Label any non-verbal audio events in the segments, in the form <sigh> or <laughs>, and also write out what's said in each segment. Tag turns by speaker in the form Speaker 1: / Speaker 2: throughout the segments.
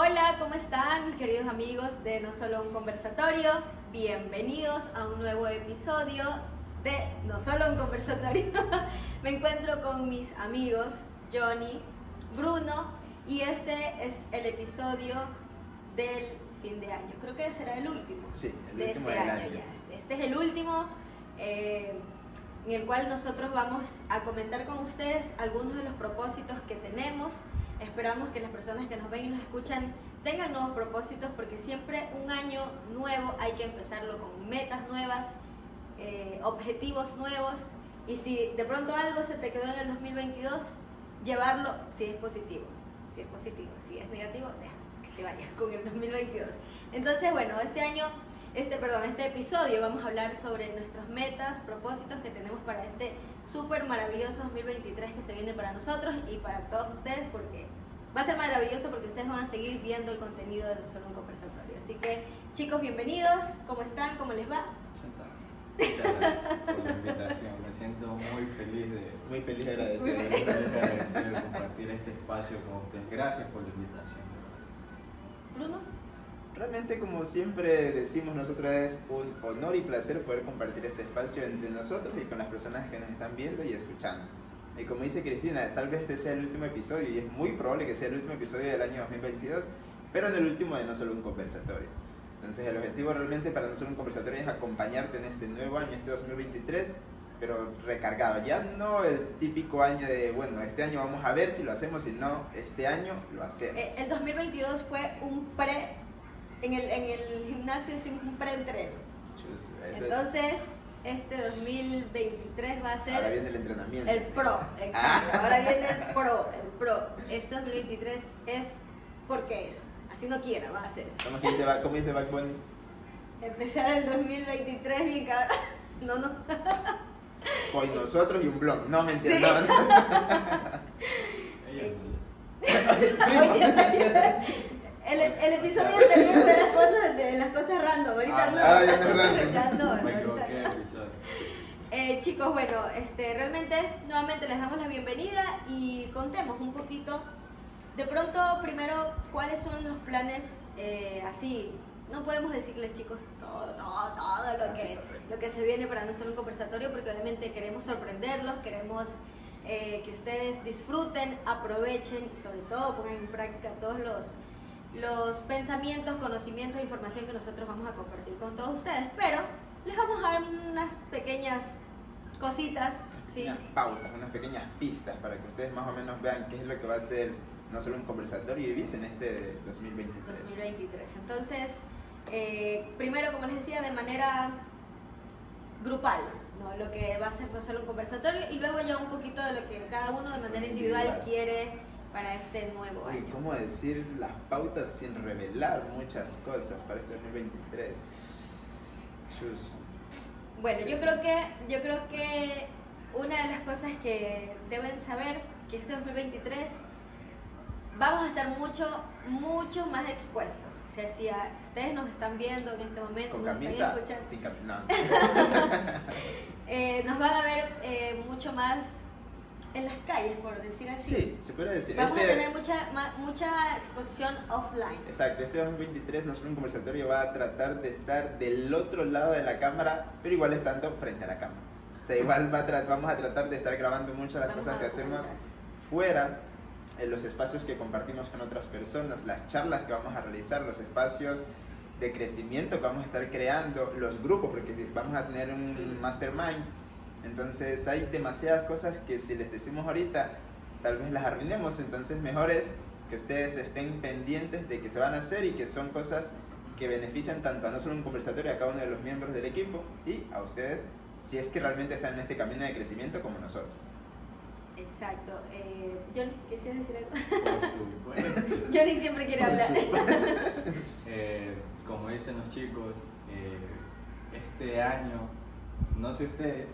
Speaker 1: Hola, ¿cómo están mis queridos amigos de No Solo un Conversatorio? Bienvenidos a un nuevo episodio de No Solo un Conversatorio. <laughs> Me encuentro con mis amigos Johnny, Bruno y este es el episodio del fin de año. Creo que será el último
Speaker 2: Sí, el
Speaker 1: de
Speaker 2: último
Speaker 1: este
Speaker 2: del
Speaker 1: año
Speaker 2: año.
Speaker 1: ya. Este, este es el último eh, en el cual nosotros vamos a comentar con ustedes algunos de los propósitos que tenemos. Esperamos que las personas que nos ven y nos escuchan tengan nuevos propósitos porque siempre un año nuevo hay que empezarlo con metas nuevas, eh, objetivos nuevos y si de pronto algo se te quedó en el 2022, llevarlo si es positivo. Si es positivo, si es negativo, deja que se vaya con el 2022. Entonces, bueno, este año, este, perdón, este episodio vamos a hablar sobre nuestras metas, propósitos que tenemos para este súper maravilloso 2023 que se viene para nosotros y para todos ustedes porque va a ser maravilloso porque ustedes van a seguir viendo el contenido de No Solo un Conversatorio. Así que, chicos, bienvenidos. ¿Cómo están? ¿Cómo les va?
Speaker 3: Muchas gracias por la invitación. Me siento muy feliz de,
Speaker 2: Muy feliz de
Speaker 1: Muy
Speaker 2: agradecer.
Speaker 1: feliz.
Speaker 3: de agradecer compartir este espacio con ustedes. Gracias por la invitación. de.
Speaker 1: Bruno.
Speaker 2: Realmente, como siempre decimos nosotros, es un honor y placer poder compartir este espacio entre nosotros y con las personas que nos están viendo y escuchando. Y como dice Cristina, tal vez este sea el último episodio y es muy probable que sea el último episodio del año 2022, pero no el último de no solo un conversatorio. Entonces el objetivo realmente para no solo un conversatorio es acompañarte en este nuevo año, este 2023, pero recargado. Ya no el típico año de, bueno, este año vamos a ver si lo hacemos, si no, este año lo hacemos.
Speaker 1: Eh, el 2022 fue un pre, en el, en el gimnasio hicimos un pre-entreno. Entonces, este 2023 va a
Speaker 2: ahora
Speaker 1: ser
Speaker 2: viene el entrenamiento.
Speaker 1: el pro, exacto. Ahora viene el pro, el pro. Este 2023 es porque es. Así no quiera, va a ser.
Speaker 2: ¿Cómo dice, cómo dice Bad Bunny?
Speaker 1: Empezar el 2023 bien cabrón. No, no.
Speaker 2: Con nosotros y un blog. No, mentira,
Speaker 1: Sí.
Speaker 2: no, no.
Speaker 3: Ella me dice.
Speaker 1: Oye, el, el episodio anterior fue las cosas, de las cosas random. Ahorita
Speaker 3: Ah,
Speaker 1: no.
Speaker 2: ah, ya no es random. <laughs>
Speaker 3: Me equivoqué episodio.
Speaker 1: Eh, chicos, bueno, este, realmente nuevamente les damos la bienvenida y contemos un poquito. De pronto, primero, ¿cuáles son los planes eh, así? No podemos decirles, chicos, todo, todo, todo lo
Speaker 2: Así,
Speaker 1: que, lo que se viene para no ser un conversatorio, porque obviamente queremos sorprenderlos, queremos eh, que ustedes disfruten, aprovechen y sobre todo pongan en práctica todos los, los pensamientos, conocimientos información que nosotros vamos a compartir con todos ustedes. Pero les vamos a dar unas pequeñas cositas, ¿sí?
Speaker 2: Unas pautas, unas pequeñas pistas para que ustedes más o menos vean qué es lo que va a ser no solo un conversatorio y en este 2023.
Speaker 1: 2023. Entonces, eh, primero, como les decía, de manera grupal, ¿no? lo que va a ser no solo un conversatorio y luego ya un poquito de lo que cada uno de manera individual
Speaker 2: Individual.
Speaker 1: quiere para este nuevo año.
Speaker 2: ¿cómo decir las pautas sin revelar muchas cosas para este 2023? Chus.
Speaker 1: Bueno, yo creo que yo creo que una de las cosas que deben saber que este 2023 vamos a estar mucho mucho más expuestos. O sea, si a- ustedes nos están viendo en este momento,
Speaker 2: Con
Speaker 1: nos están
Speaker 2: camisa,
Speaker 1: escuchando,
Speaker 2: sin. No. <laughs>
Speaker 1: eh, nos van a ver eh, mucho más en las calles, por decir así.
Speaker 2: Sí, se puede decir.
Speaker 1: Vamos
Speaker 2: Este-
Speaker 1: a tener mucha ma- mucha exposición offline.
Speaker 2: Exacto, este 2023 no solo un conversatorio va a tratar de estar del otro lado de la cámara, pero igual estando frente a la cámara. O sea, igual va a vamos a tratar de estar grabando muchas de las
Speaker 1: Vamos
Speaker 2: cosas que hacemos fuera, en los espacios que compartimos con otras personas, las charlas que vamos a realizar, los espacios de crecimiento que vamos a estar creando, los grupos, porque vamos a tener un
Speaker 1: Sí.
Speaker 2: mastermind. Entonces hay demasiadas cosas que si les decimos ahorita, tal vez las arruinemos. Entonces mejor es que ustedes estén pendientes de que se van a hacer y que son cosas que benefician tanto a no solo un conversatorio, a cada uno de los miembros del equipo y a ustedes si es que realmente están en este camino de crecimiento como nosotros.
Speaker 1: Exacto. Eh, Johnny, ¿quisieras decir algo? <laughs> Johnny siempre quiere
Speaker 2: Por
Speaker 1: hablar. <laughs>
Speaker 3: Eh, como dicen los chicos, eh, este año, no sé ustedes,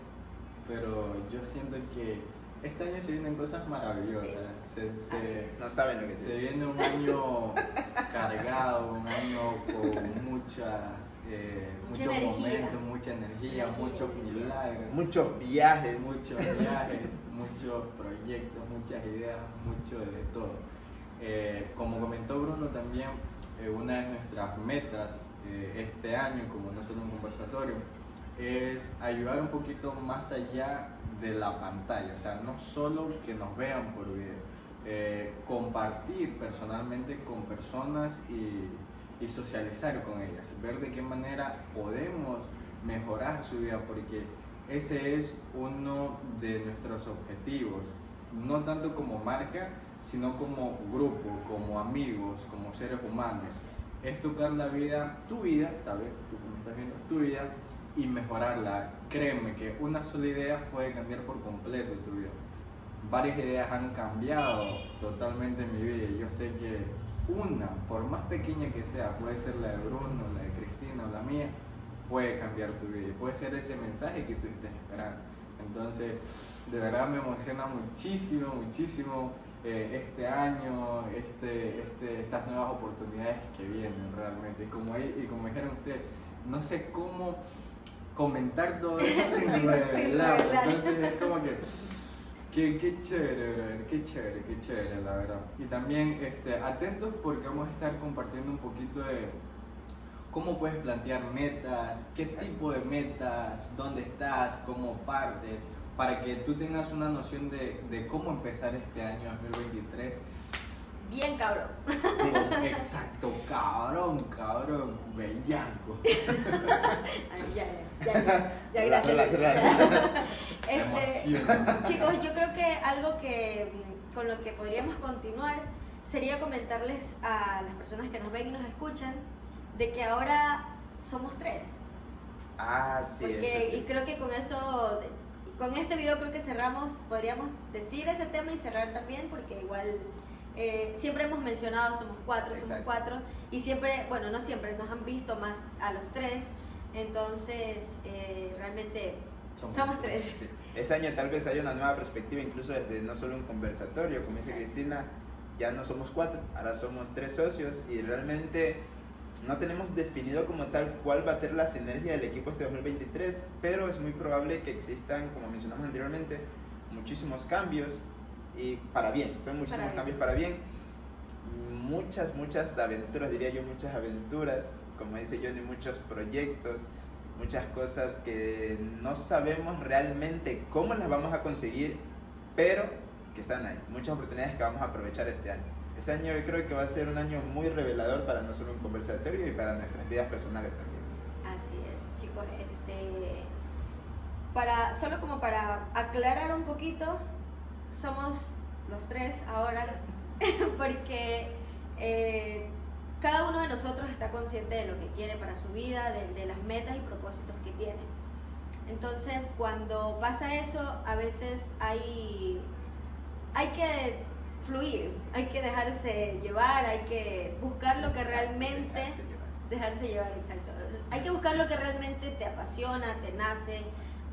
Speaker 3: pero yo siento que este año se vienen cosas maravillosas. Se, se.
Speaker 2: No saben lo que
Speaker 3: se viene un año <laughs> cargado, un año con muchas, eh,
Speaker 1: Mucha
Speaker 3: muchos
Speaker 1: energía.
Speaker 3: momentos, mucha energía,
Speaker 1: Mucha
Speaker 3: muchos milagros,
Speaker 2: Muchos viajes.
Speaker 3: muchos viajes, muchos proyectos, muchas ideas, mucho de todo. Eh, como comentó Bruno también, eh, una de nuestras metas eh, este año, como no solo un conversatorio, es ayudar un poquito más allá de la pantalla, o sea, no solo que nos vean por video, eh, compartir personalmente con personas y, y socializar con ellas, ver de qué manera podemos mejorar su vida, porque ese es uno de nuestros objetivos, no tanto como marca, sino como grupo, como amigos, como seres humanos. Es tocar la vida, tu vida, tal vez tú como estás viendo, tu vida y mejorarla. Créeme que una sola idea puede cambiar por completo tu vida. Varias ideas han cambiado totalmente mi vida yo sé que una, por más pequeña que sea, puede ser la de Bruno, la de Cristina o la mía, puede cambiar tu vida puede ser ese mensaje que tú estés esperando. Entonces, de verdad me emociona muchísimo, muchísimo eh, este año, este, este, estas nuevas oportunidades que vienen realmente. Y como, y como dijeron ustedes, no sé cómo comentar todo <laughs> eso sin revelar. Entonces es como que, qué, qué chévere, brother, qué chévere, qué chévere, la verdad. Y también este, atentos porque vamos a estar compartiendo un poquito de cómo puedes plantear metas, qué tipo de metas, dónde estás, cómo partes para que tú tengas una noción de, de cómo empezar este año 2023.
Speaker 1: Bien cabrón. <laughs>
Speaker 3: Exacto, cabrón, cabrón, bellaco.
Speaker 1: Ya, ya, gracias. este, chicos, yo creo que algo que mm, con lo que podríamos continuar sería comentarles a las personas que nos ven y nos escuchan de que ahora somos tres.
Speaker 2: Ah, sí.
Speaker 1: Porque, Y creo que con eso con este video creo que cerramos, podríamos decir ese tema y cerrar también, porque igual eh, siempre hemos mencionado, somos cuatro, somos cuatro, y siempre, bueno, no siempre, nos han visto más a los tres, entonces eh, realmente somos, tres.
Speaker 2: Ese año tal vez haya una nueva perspectiva, incluso desde no solo un conversatorio, como dice Cristina, ya no somos cuatro, ahora somos tres socios y realmente no tenemos definido como tal cuál va a ser la sinergia del equipo este 2023, pero es muy probable que existan, como mencionamos anteriormente, muchísimos cambios y para bien, son muchísimos cambios para bien. Muchas, muchas aventuras, diría yo, muchas aventuras, como dice Johnny, muchos proyectos, muchas cosas que no sabemos realmente cómo las vamos a conseguir, pero que están ahí, muchas oportunidades que vamos a aprovechar este año. Este año yo creo que va a ser un año muy revelador para no solo un conversatorio y para nuestras vidas personales también.
Speaker 1: Así es, chicos. Este, para, solo como para aclarar un poquito, somos los tres ahora, <laughs> porque eh, cada uno de nosotros está consciente de lo que quiere para su vida, de, de las metas y propósitos que tiene. Entonces, cuando pasa eso, a veces hay, hay que fluir, hay que dejarse llevar, hay que buscar lo que realmente... Dejarse llevar, exacto. Hay que buscar lo que realmente te apasiona, te nace,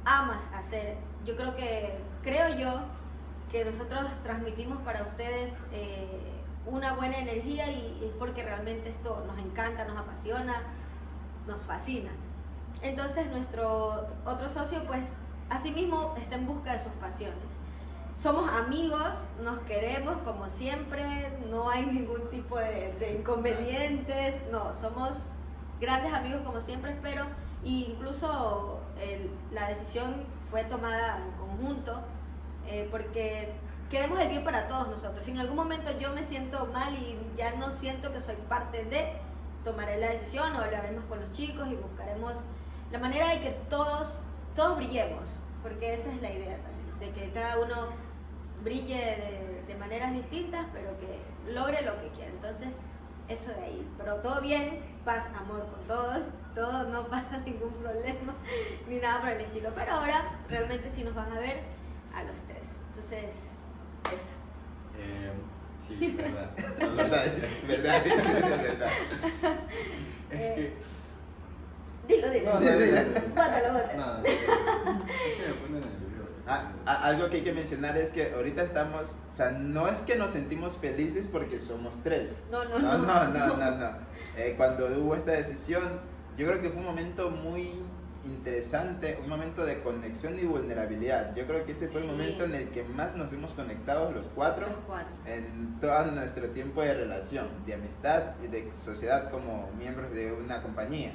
Speaker 1: amas hacer. Yo creo que, creo yo, que nosotros transmitimos para ustedes eh, una buena energía y es porque realmente esto nos encanta, nos apasiona, nos fascina. Entonces nuestro otro socio pues asimismo está en busca de sus pasiones somos amigos, nos queremos como siempre, no hay ningún tipo de, inconvenientes, no, somos grandes amigos como siempre, pero incluso la decisión fue tomada en conjunto eh, porque queremos el bien para todos nosotros. Si en algún momento yo me siento mal y ya no siento que soy parte de, tomaré la decisión o hablaremos con los chicos y buscaremos la manera de que todos, todos brillemos, porque esa es la idea también, de que cada uno brille de, de, maneras distintas, pero que logre lo que quiere. Entonces, eso de ahí. Pero todo bien, paz, amor con todos, todo, no <laughs> pasa ningún problema, ni nada por el estilo. Pero ahora realmente sí nos van a ver a los tres. Entonces, eso.
Speaker 3: Eh, sí, <laughs> verdad. <laughs>
Speaker 2: verdad, verdad, es verdad. <laughs>
Speaker 3: Es que...
Speaker 1: Dilo, dilo.
Speaker 2: No, dilo.
Speaker 3: No, es que me pone nervioso.
Speaker 2: Ah, ah, algo que hay que mencionar es que ahorita estamos, o sea, no es que nos sentimos felices porque somos tres.
Speaker 1: No, no,
Speaker 2: no. No, no, no, no. Eh, cuando hubo esta decisión, yo creo que fue un momento muy interesante, un momento de conexión y vulnerabilidad. Yo creo que ese fue el
Speaker 1: Sí.
Speaker 2: momento en el que más nos hemos conectado los cuatro
Speaker 1: Los cuatro.
Speaker 2: en todo nuestro tiempo de relación, de amistad y de sociedad como miembros de una compañía.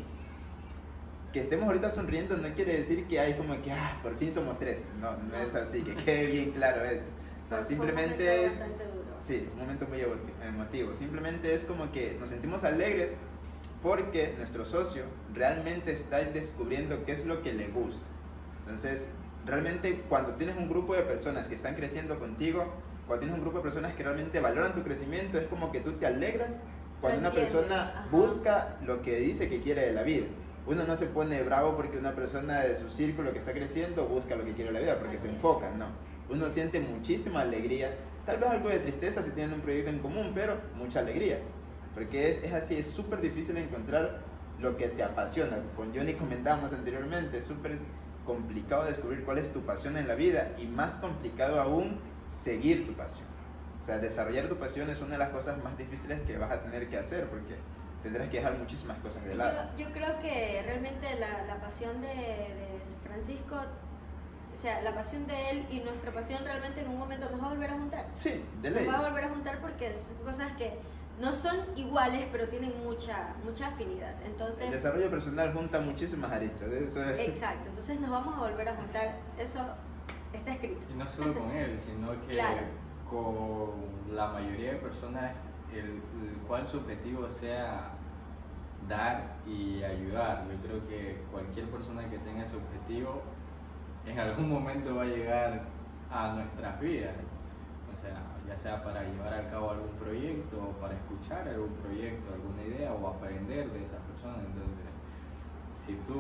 Speaker 2: Que estemos ahorita sonriendo no quiere decir que hay como que, ah, por fin somos tres. No, no es así, que quede <laughs> bien claro eso. No, simplemente es. Sí, un momento muy emo- emotivo. Simplemente es como que nos sentimos alegres porque nuestro socio realmente está descubriendo qué es lo que le gusta. Entonces, realmente cuando tienes un grupo de personas que están creciendo contigo, cuando tienes un grupo de personas que realmente valoran tu crecimiento, es como que tú te alegras cuando una persona
Speaker 1: ajá.
Speaker 2: busca lo que dice que quiere de la vida. Uno no se pone bravo porque una persona de su círculo que está creciendo busca lo que quiere de la vida, porque
Speaker 1: Así
Speaker 2: se enfoca, no. Uno siente muchísima alegría, tal vez algo de tristeza si tienen un proyecto en común, pero mucha alegría. Porque es, es así, es súper difícil encontrar lo que te apasiona. Con Johnny comentábamos anteriormente, es súper complicado descubrir cuál es tu pasión en la vida y más complicado aún seguir tu pasión. O sea, desarrollar tu pasión es una de las cosas más difíciles que vas a tener que hacer porque tendrás que dejar muchísimas cosas de lado.
Speaker 1: Yo, yo creo que realmente la, la pasión de, de Francisco, o sea, la pasión de él y nuestra pasión realmente en un momento nos va a volver a juntar.
Speaker 2: Sí, de
Speaker 1: Nos
Speaker 2: ley.
Speaker 1: va a volver a juntar porque son cosas que no son iguales, pero tienen mucha, mucha afinidad.
Speaker 2: El
Speaker 1: Entonces,
Speaker 2: desarrollo personal junta muchísimas aristas. Eso es.
Speaker 1: exacto. Entonces nos vamos a volver a juntar. Eso está escrito.
Speaker 3: Y no solo con él, sino que
Speaker 1: Claro.
Speaker 3: con la mayoría de personas, el, el cual su objetivo sea dar y ayudar. Yo creo que cualquier persona que tenga ese objetivo en algún momento va a llegar a nuestras vidas. O sea, ya sea para llevar a cabo algún proyecto, o para escuchar algún proyecto, alguna idea o aprender de esas personas. Entonces, si tú,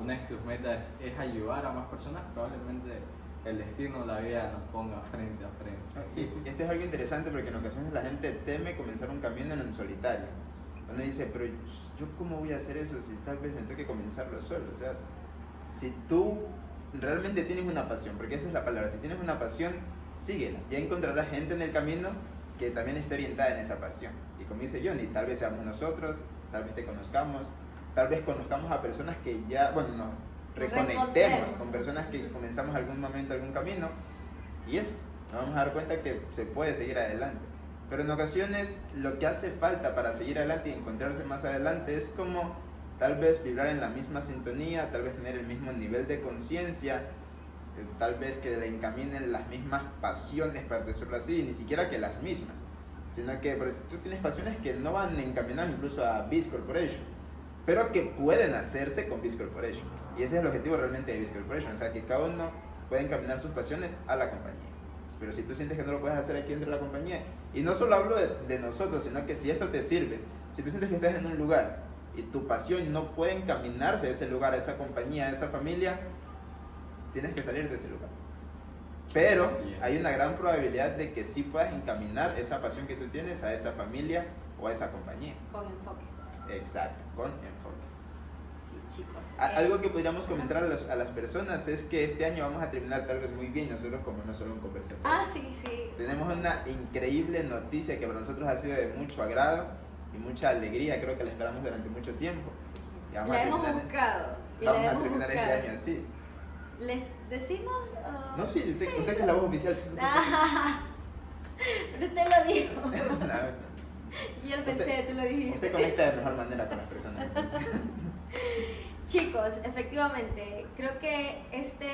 Speaker 3: una de tus metas es ayudar a más personas, probablemente el destino, la vida nos ponga frente a frente.
Speaker 2: Y esto es algo interesante porque en ocasiones la gente teme comenzar un camino en el solitario. Uno dice, pero yo cómo voy a hacer eso si tal vez me toque comenzarlo solo. O sea, si tú realmente tienes una pasión, porque esa es la palabra, si tienes una pasión, síguela. Ya encontrarás gente en el camino que también esté orientada en esa pasión. Y como dice Johnny, tal vez seamos nosotros, tal vez te conozcamos, tal vez conozcamos a personas que ya, bueno, no, reconectemos con personas que comenzamos algún momento, algún camino. Y eso, nos vamos a dar cuenta que se puede seguir adelante. Pero en ocasiones lo que hace falta para seguir adelante y encontrarse más adelante es como tal vez vibrar en la misma sintonía, tal vez tener el mismo nivel de conciencia, tal vez que le encaminen las mismas pasiones, para decirlo así, ni siquiera que las mismas, sino que por ejemplo, tú tienes pasiones que no van encaminadas incluso a Biz Corporation, pero que pueden hacerse con Biz Corporation. Y ese es el objetivo realmente de Biz Corporation, o sea, que cada uno puede encaminar sus pasiones a la compañía. Pero si tú sientes que no lo puedes hacer aquí dentro de la compañía, y no solo hablo de, de nosotros, sino que si esto te sirve, si tú sientes que estás en un lugar y tu pasión no puede encaminarse a ese lugar, a esa compañía, a esa familia, tienes que salir de ese lugar. Pero hay una gran probabilidad de que sí puedas encaminar esa pasión que tú tienes a esa familia o a esa compañía.
Speaker 1: Con enfoque.
Speaker 2: Exacto, con enfoque.
Speaker 1: Sí, chicos.
Speaker 2: A-
Speaker 1: Eh,
Speaker 2: Algo que podríamos comentar a, los- a las personas es que este año vamos a terminar tal vez muy bien, nosotros como no solo un conversatorio.
Speaker 1: Ah, sí, sí.
Speaker 2: Tenemos una increíble noticia que para nosotros ha sido de mucho agrado y mucha alegría, creo que la esperamos durante mucho tiempo. Y vamos
Speaker 1: La
Speaker 2: a
Speaker 1: hemos buscado. y
Speaker 2: Vamos
Speaker 1: la
Speaker 2: a terminar
Speaker 1: buscado.
Speaker 2: este año así.
Speaker 1: ¿Les decimos? o-
Speaker 2: No, sí, usted, usted que es la voz oficial.
Speaker 1: Ah, <laughs> pero usted lo dijo. Yo lo pensé,
Speaker 2: Usted-
Speaker 1: tú lo dijiste.
Speaker 2: usted conecta de mejor manera con las personas. <laughs>
Speaker 1: Chicos, efectivamente, creo que este,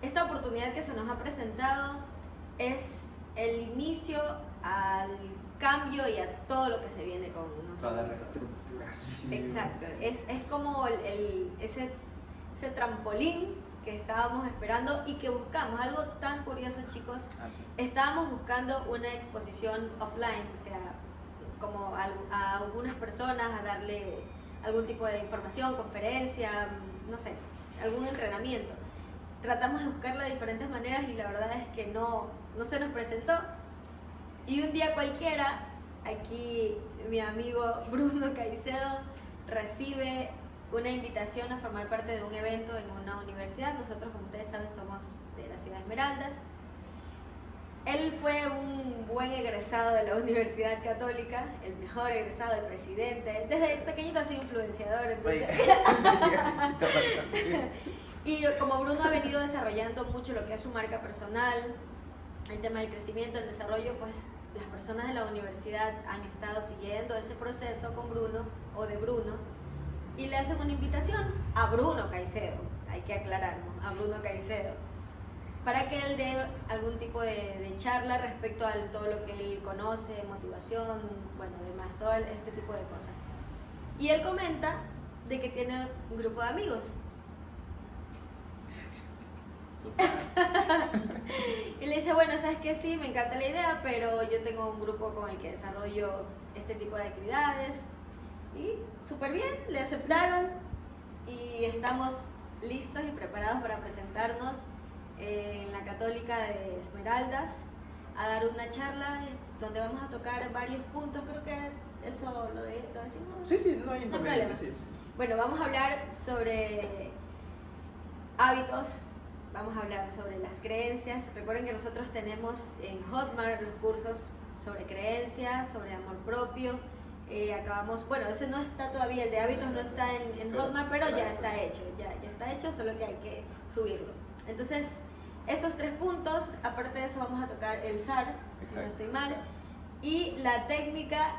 Speaker 1: esta oportunidad que se nos ha presentado es el inicio al cambio y a todo lo que se viene con
Speaker 3: Toda la
Speaker 1: nosotros.
Speaker 3: reestructuración.
Speaker 1: Exacto, es, es como el, el- ese, ese trampolín que estábamos esperando y que buscamos. Algo tan curioso, chicos,
Speaker 2: Ah, sí.
Speaker 1: Estábamos buscando una exposición offline, o sea, como a, a algunas personas a darle algún tipo de información, conferencia, no sé, algún entrenamiento. Tratamos de buscarla de diferentes maneras y la verdad es que no, no se nos presentó. Y un día cualquiera, aquí mi amigo Bruno Caicedo recibe una invitación a formar parte de un evento en una universidad. Nosotros, como ustedes saben, somos de la ciudad de Esmeraldas. Él fue un buen egresado de la <laughs> Universidad Católica, el mejor egresado, el presidente. Desde pequeñito ha sido influenciador. entonces- <laughs> Y como Bruno ha venido desarrollando mucho lo que es su marca personal, el tema del crecimiento, el desarrollo, pues las personas de la universidad han estado siguiendo ese proceso con Bruno o de Bruno y le hacen una invitación a Bruno Caicedo, hay que aclararnos, a Bruno Caicedo, para que él dé algún tipo de, de charla respecto a todo lo que él conoce, motivación, bueno, demás, todo este tipo de cosas. Y él comenta de que tiene un grupo de amigos. <laughs> Y le dice, bueno, sabes que sí, me encanta la idea, pero yo tengo un grupo con el que desarrollo este tipo de actividades. Y súper bien, le aceptaron y estamos listos y preparados para presentarnos en la Católica de Esmeraldas a dar una charla donde vamos a tocar varios puntos. Creo que eso lo, de- lo decimos.
Speaker 2: Sí, sí, no hay inconveniente, sí, sí.
Speaker 1: Bueno, vamos a hablar sobre hábitos, vamos a hablar sobre las creencias. Recuerden que nosotros tenemos en Hotmart los cursos sobre creencias, sobre amor propio. Eh, acabamos, bueno, ese no está todavía, el de hábitos no está en, en Hotmart, pero ya está hecho, ya, ya está hecho, solo que hay que subirlo. Entonces, esos tres puntos, aparte de eso vamos a tocar el SAR, si no estoy mal, y la técnica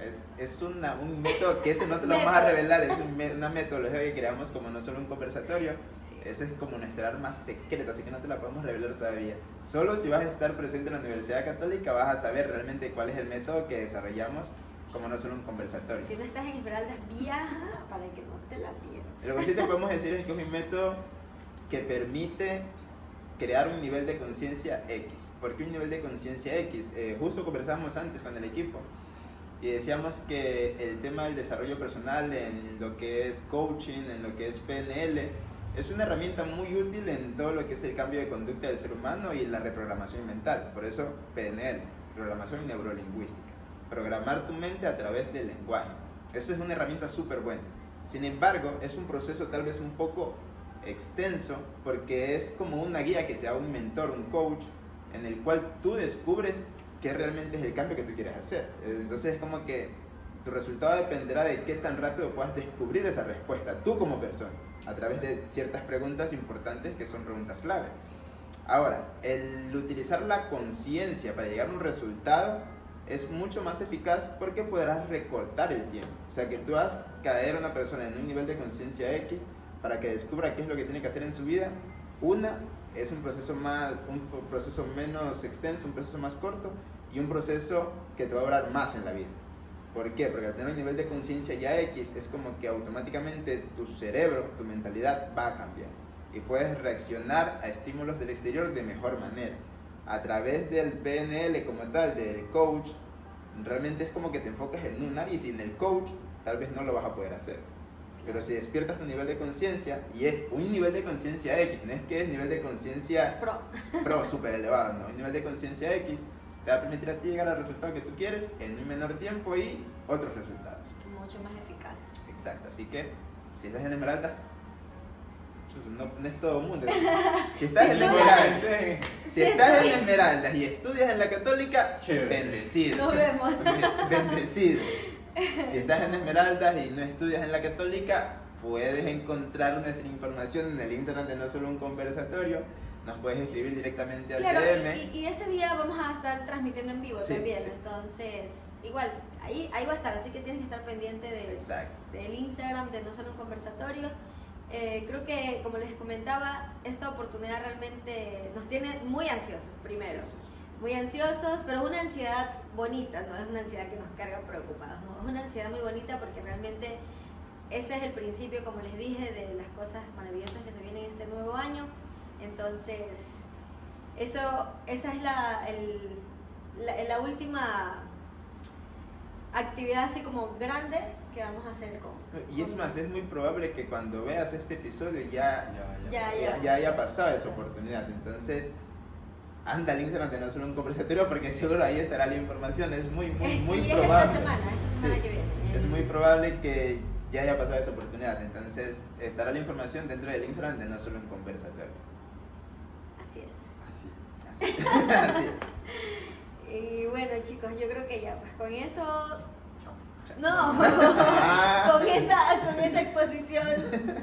Speaker 2: Es, es una, un método que ese no te lo vamos a revelar, es un una metodología que creamos como no solo un conversatorio,
Speaker 1: sí,
Speaker 2: esa es como nuestra arma secreta, así que no te la podemos revelar todavía. Solo si vas a estar presente en la Universidad Católica vas a saber realmente cuál es el método que desarrollamos como no solo un conversatorio.
Speaker 1: Si no estás en Esmeraldas, viaja para que no te la pierdas.
Speaker 2: Lo que sí te podemos decir es que es un método que permite crear un nivel de conciencia X. ¿Por qué un nivel de conciencia X? Eh, justo conversamos antes con el equipo y decíamos que el tema del desarrollo personal en lo que es coaching, en lo que es PNL, es una herramienta muy útil en todo lo que es el cambio de conducta del ser humano y la reprogramación mental. Por eso PNL, programación neurolingüística. Programar tu mente a través del lenguaje. Eso es una herramienta súper buena. Sin embargo, es un proceso tal vez un poco extenso porque es como una guía que te da un mentor, un coach, en el cual tú descubres qué realmente es el cambio que tú quieres hacer. Entonces es como que tu resultado dependerá de qué tan rápido puedas descubrir esa respuesta, tú como persona, a través de ciertas preguntas importantes que son preguntas clave. Ahora, el utilizar la conciencia para llegar a un resultado es mucho más eficaz porque podrás recortar el tiempo. O sea, que tú hagas caer a una persona en un nivel de conciencia X para que descubra qué es lo que tiene que hacer en su vida. Una es un proceso, más, un proceso menos extenso, un proceso más corto y un proceso que te va a durar más en la vida. ¿Por qué? Porque al tener un nivel de conciencia ya X es como que automáticamente tu cerebro, tu mentalidad va a cambiar y puedes reaccionar a estímulos del exterior de mejor manera. A través del PNL como tal, del coach, realmente es como que te enfocas en un área y sin el coach tal vez no lo vas a poder hacer. Pero si despiertas tu nivel de conciencia, y es un nivel de conciencia X, no es que es nivel de conciencia
Speaker 1: Pro.
Speaker 2: pro súper elevado, ¿no? Un nivel de conciencia X te va a permitir a ti llegar al resultado que tú quieres en un menor tiempo y otros resultados.
Speaker 1: Mucho más eficaz.
Speaker 2: Exacto, así que si estás en Esmeralda, no, no es todo mundo. <laughs> Si estás en Esmeralda, si estás en Esmeralda y estudias en la Católica,
Speaker 3: Chévere.
Speaker 2: bendecido.
Speaker 1: Nos vemos.
Speaker 2: Bendecido. Si estás en Esmeraldas y no estudias en la Católica, puedes encontrar nuestra información en el Instagram de No Solo Un Conversatorio. Nos puedes escribir directamente al
Speaker 1: Claro,
Speaker 2: DM.
Speaker 1: y, y ese día vamos a estar transmitiendo en vivo
Speaker 2: Sí,
Speaker 1: también,
Speaker 2: sí.
Speaker 1: entonces igual, ahí, ahí va a estar, así que tienes que estar pendiente de, del Instagram de No Solo Un Conversatorio. Eh, creo que, como les comentaba, esta oportunidad realmente nos tiene muy ansiosos, primero. Muy ansiosos, pero una ansiedad bonita, no es una ansiedad que nos carga preocupados, no, es una ansiedad muy bonita porque realmente ese es el principio, como les dije, de las cosas maravillosas que se vienen este nuevo año. Entonces, eso, esa es la, el- la, la última actividad así como grande que vamos a hacer con...
Speaker 2: Y es más, es muy probable que cuando veas este episodio ya,
Speaker 1: Ya,
Speaker 2: ya, ya haya pasado esa oportunidad. Entonces, anda al Instagram de No Solo Un Conversatorio porque seguro ahí estará la información. Es muy, muy,
Speaker 1: Es-
Speaker 2: muy
Speaker 1: es
Speaker 2: probable.
Speaker 1: esta semana, esta semana
Speaker 2: Sí.
Speaker 1: que viene.
Speaker 2: Es muy probable que ya haya pasado esa oportunidad. Entonces, estará la información dentro del Instagram de No Solo Un Conversatorio.
Speaker 1: Así es.
Speaker 3: Así
Speaker 2: Así es. <laughs> <laughs>
Speaker 1: Y bueno, chicos, yo creo que ya, pues con eso. No, <laughs> <laughs>
Speaker 2: Ah.
Speaker 1: con esa, con esa exposición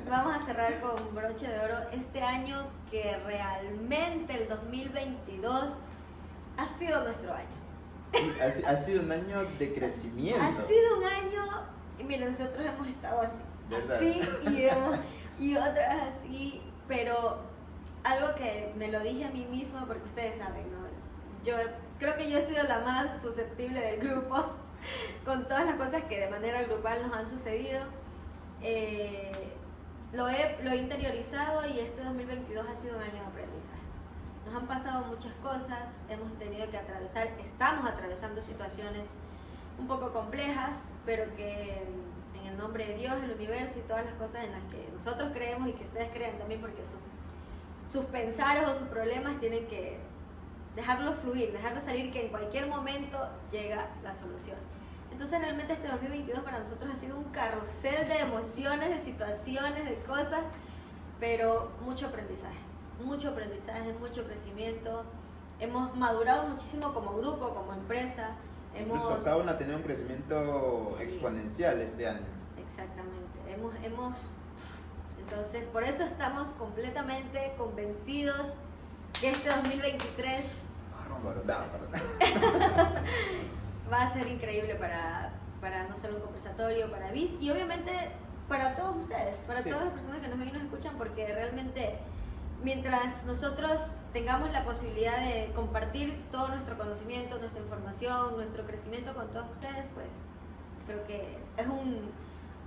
Speaker 1: vamos a cerrar con broche de oro este año que realmente el 2022 ha sido nuestro año.
Speaker 2: Ha, si- ha sido un año de crecimiento.
Speaker 1: Ha sido un año, y miren, nosotros hemos estado así, así y, hemos- y otras así, pero algo que me lo dije a mí misma porque ustedes saben, ¿no? Yo creo que yo he sido la más susceptible del grupo <laughs> con todas las cosas que de manera grupal nos han sucedido. Eh, lo, he, lo he interiorizado y este 2022 ha sido un año de aprendizaje. Nos han pasado muchas cosas, hemos tenido que atravesar, estamos atravesando situaciones un poco complejas, pero que en el nombre de Dios, el universo y todas las cosas en las que nosotros creemos y que ustedes creen también, porque sus, sus pensares o sus problemas tienen que dejarlo fluir, dejarlo salir, que en cualquier momento llega la solución. Entonces realmente este 2022 para nosotros ha sido un carrusel de emociones, de situaciones, de cosas, pero mucho aprendizaje, mucho aprendizaje, mucho crecimiento. Hemos madurado muchísimo como grupo, como empresa. Hemos,
Speaker 2: Incluso cada uno ha tenido un crecimiento
Speaker 1: Sí.
Speaker 2: exponencial este año.
Speaker 1: Exactamente. Hemos, hemos, entonces, por eso estamos completamente convencidos que este 2023
Speaker 2: Bordado, bordado.
Speaker 1: Va a ser increíble para, para no solo un conversatorio, para BIS y obviamente para todos ustedes, para
Speaker 2: Sí.
Speaker 1: todas las personas que nos ven y nos escuchan, porque realmente mientras nosotros tengamos la posibilidad de compartir todo nuestro conocimiento, nuestra información, nuestro crecimiento con todos ustedes, pues creo que es un,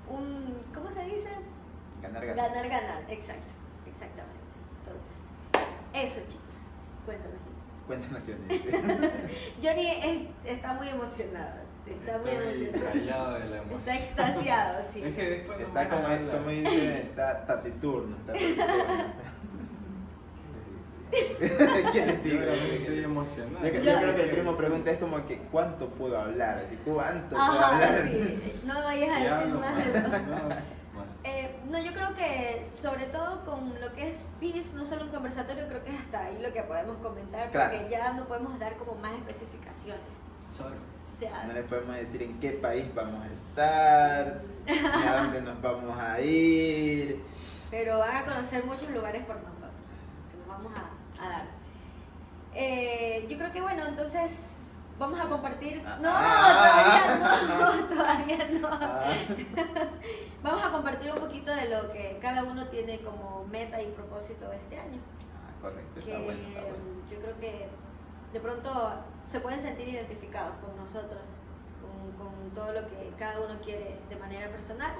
Speaker 1: un ¿cómo se dice?
Speaker 2: Ganar, ganar.
Speaker 1: Ganar, ganar, exacto, exactamente. Entonces, eso chicos, cuéntanos.
Speaker 2: Cuéntanos, Johnny. <laughs>
Speaker 1: Johnny es- está muy emocionado, está muy emocionado.
Speaker 3: callado de la emoción.
Speaker 1: Está extasiado, sí.
Speaker 3: Es que
Speaker 2: Está como, como dice, está taciturno. Está taciturno.
Speaker 3: ¿Qué <laughs>
Speaker 2: ¿Qué les
Speaker 3: les digo?
Speaker 2: digo?
Speaker 3: Yo estoy emocionado.
Speaker 2: Yo, yo creo que el primo pregunta es como que ¿cuánto puedo hablar? Así, ¿cuánto puedo
Speaker 1: Ajá,
Speaker 2: hablar?
Speaker 1: sí. <laughs> No vayas a decir más Eh, no, yo creo que sobre todo con lo que es PIS, no solo un conversatorio, creo que es hasta ahí lo que podemos comentar,
Speaker 2: Claro.
Speaker 1: porque ya no podemos dar como más especificaciones.
Speaker 3: Sorry.
Speaker 1: O sea,
Speaker 2: No les podemos decir en qué país vamos a estar, ni a dónde nos vamos a ir.
Speaker 1: pero van a conocer muchos lugares por nosotros. Se los vamos a, a dar. Eh, yo creo que bueno, entonces vamos a compartir.
Speaker 2: Ah,
Speaker 1: No,
Speaker 2: ah,
Speaker 1: todavía no, <laughs> todavía no.
Speaker 2: Ah,
Speaker 1: Vamos a compartir un poquito de lo que cada uno tiene como meta y propósito este año.
Speaker 2: ah, correcto,
Speaker 1: Que
Speaker 2: está bueno, está bueno.
Speaker 1: yo creo que de pronto se pueden sentir identificados con nosotros, con, con todo lo que cada uno quiere de manera personal.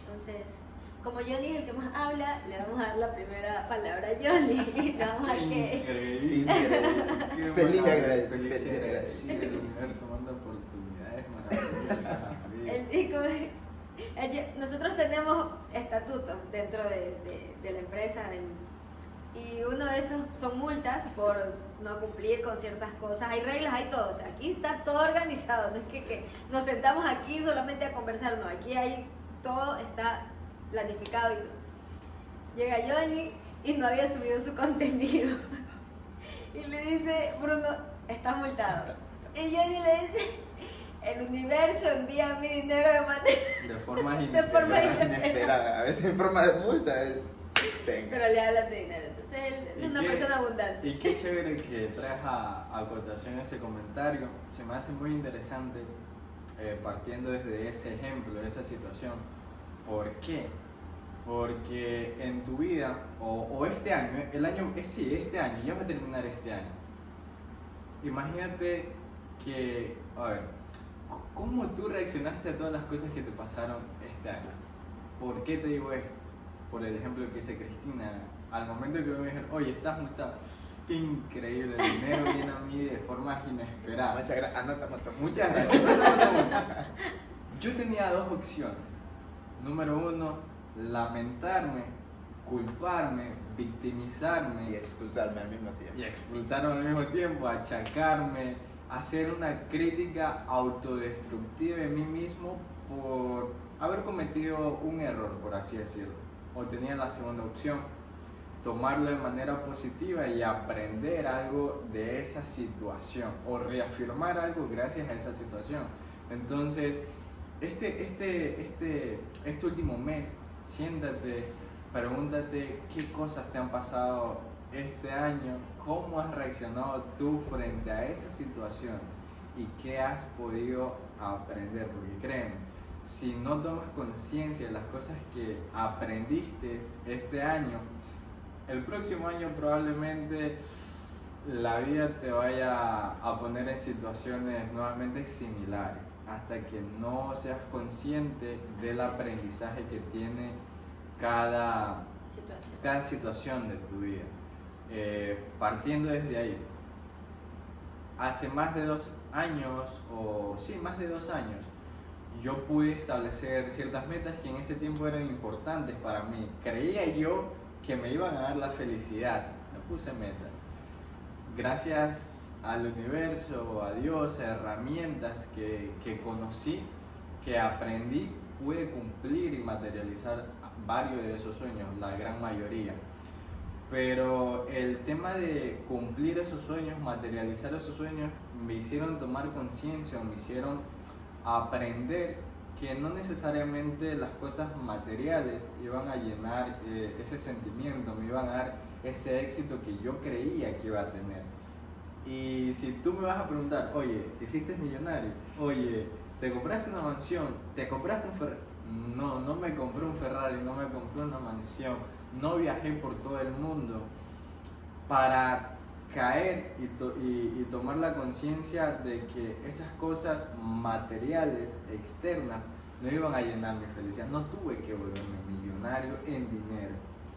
Speaker 1: Entonces, como Johnny es el que más habla, le vamos a dar la primera palabra a Johnny. Le <laughs> <laughs> vamos a que...
Speaker 2: Feliz agradecido,
Speaker 3: feliz
Speaker 2: feliz
Speaker 3: agradecido.
Speaker 2: agradecido.
Speaker 3: El universo manda oportunidades maravillosas <laughs> a mi
Speaker 1: ella- nosotros tenemos estatutos dentro de, de- la empresa de- y uno de esos son multas por no cumplir con ciertas cosas. Hay reglas, hay todo. Aquí está todo organizado. No es que, nos sentamos aquí solamente a conversar. No, aquí hay todo está planificado y. Llega Johnny y no había subido su contenido. <laughs> Y le dice, Bruno, está multado. Y Johnny le dice, el universo envía mi dinero de manera...
Speaker 3: De <laughs> forma
Speaker 1: De forma
Speaker 3: inesperada.
Speaker 2: Inesperada, a veces en forma de multa. es-.
Speaker 1: Pero le hablan de dinero. Entonces él
Speaker 3: ¿Y
Speaker 1: es una
Speaker 3: qué-
Speaker 1: persona abundante.
Speaker 3: Y qué chévere que traes a, a cotación ese comentario. Se me hace muy interesante eh, partiendo desde ese ejemplo, esa situación. ¿Por qué? Porque en tu vida, o, o este año, el año, eh, sí, este año, ya va a terminar este año. Imagínate que, a ver, ¿cómo tú reaccionaste a todas las cosas que te pasaron este año? ¿Por qué te digo esto? Por el ejemplo que hice Cristina, al momento que me dijeron, oye, estás multado, qué increíble, el dinero viene a mí de formas inesperadas.
Speaker 2: Muchas gracias. Anota.
Speaker 3: Muchas gracias. <laughs> Yo tenía dos opciones. Número uno, lamentarme, culparme,
Speaker 2: Y
Speaker 3: victimizarme
Speaker 2: expulsarme al mismo tiempo.
Speaker 3: y expulsarme al mismo tiempo, achacarme, hacer una crítica autodestructiva de mí mismo por haber cometido un error, por así decirlo. O tenía la segunda opción, tomarlo de manera positiva y aprender algo de esa situación o reafirmar algo gracias a esa situación. Entonces, este, este, este, este último mes, siéntate, pregúntate qué cosas te han pasado este año, cómo has reaccionado tú frente a esa situación y qué has podido aprender, porque créeme, si no tomas conciencia de las cosas que aprendiste este año, el próximo año probablemente la vida te vaya a poner en situaciones nuevamente similares hasta que no seas consciente del aprendizaje que tiene cada situación, cada situación de tu vida. Eh, partiendo desde ahí, hace más de dos años, o sí, más de dos años, yo pude establecer ciertas metas que en ese tiempo eran importantes para mí. Creía yo que me iban a dar la felicidad. Me puse metas. Gracias al universo, a Dios, a herramientas que, que conocí, que aprendí, pude cumplir y materializar varios de esos sueños, la gran mayoría. Pero el tema de cumplir esos sueños, materializar esos sueños, me hicieron tomar conciencia, me hicieron aprender que no necesariamente las cosas materiales iban a llenar eh, ese sentimiento, me iban a dar ese éxito que yo creía que iba a tener. Y si tú me vas a preguntar, oye, ¿te hiciste millonario? Oye, ¿te compraste una mansión? ¿Te compraste un Ferrari? No, no me compré un Ferrari, no me compré una mansión, no viajé por todo el mundo para caer y, y, tomar la conciencia de que esas cosas materiales, externas, no iban a llenar mi felicidad. No tuve que volverme millonario en dinero,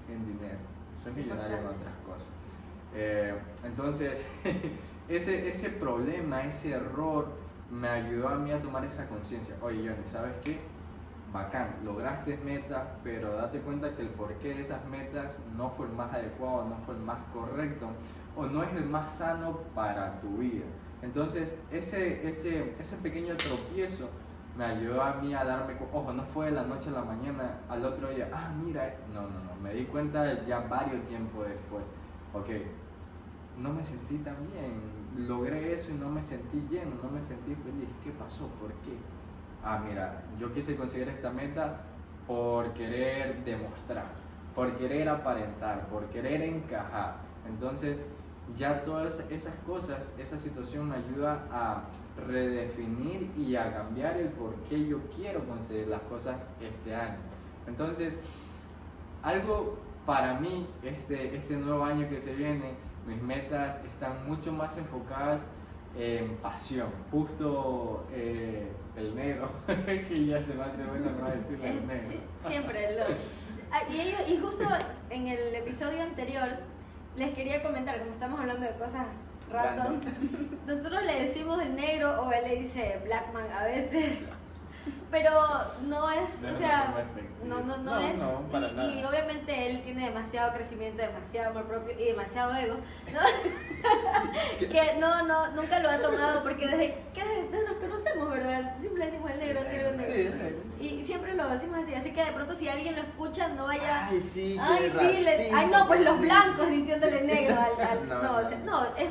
Speaker 3: en dinero. Soy millonario en otras cosas. Eh, entonces, <laughs> ese, ese problema, ese error, me ayudó a mí a tomar esa conciencia. Oye, Johnny, ¿sabes qué? Bacán, lograste metas, pero date cuenta que el porqué de esas metas no fue el más adecuado, no fue el más correcto o no es el más sano para tu vida. Entonces, ese, ese, ese pequeño tropiezo me ayudó a mí a darme, ojo, no fue de la noche a la mañana, al otro día, ah, mira, no, no, no, me di cuenta ya varios tiempos después, ok, no me sentí tan bien, logré eso y no me sentí lleno, no me sentí feliz, ¿qué pasó? ¿Por qué? Ah, mira, yo quise conseguir esta meta por querer demostrar, por querer aparentar, por querer encajar. Entonces, ya todas esas cosas, esa situación me ayuda a redefinir y a cambiar el por qué yo quiero conseguir las cosas este año. Entonces, algo para mí, este, este nuevo año que se viene, mis metas están mucho más enfocadas en pasión. Justo eh, el negro, <laughs> que ya se me hace bueno no decir el eh, negro.
Speaker 1: siempre lo... Ah, y, y justo en el episodio anterior les quería comentar, como estamos hablando de cosas random, <laughs> nosotros le decimos el negro o él le dice blackman a veces. Pero no es, o sea, no, no, no, es. y, obviamente él tiene demasiado crecimiento, demasiado amor propio y demasiado ego. <laughs> que no, no, nunca lo ha tomado porque desde que desde nos conocemos, ¿verdad? Siempre decimos el negro, el negro, el negro. Y siempre lo decimos así. Así que de pronto si alguien lo escucha, no vaya.
Speaker 2: Ay, sí,
Speaker 1: ay, sí, ay, no, pues los blancos diciéndole negro al. <laughs> no, no, no, es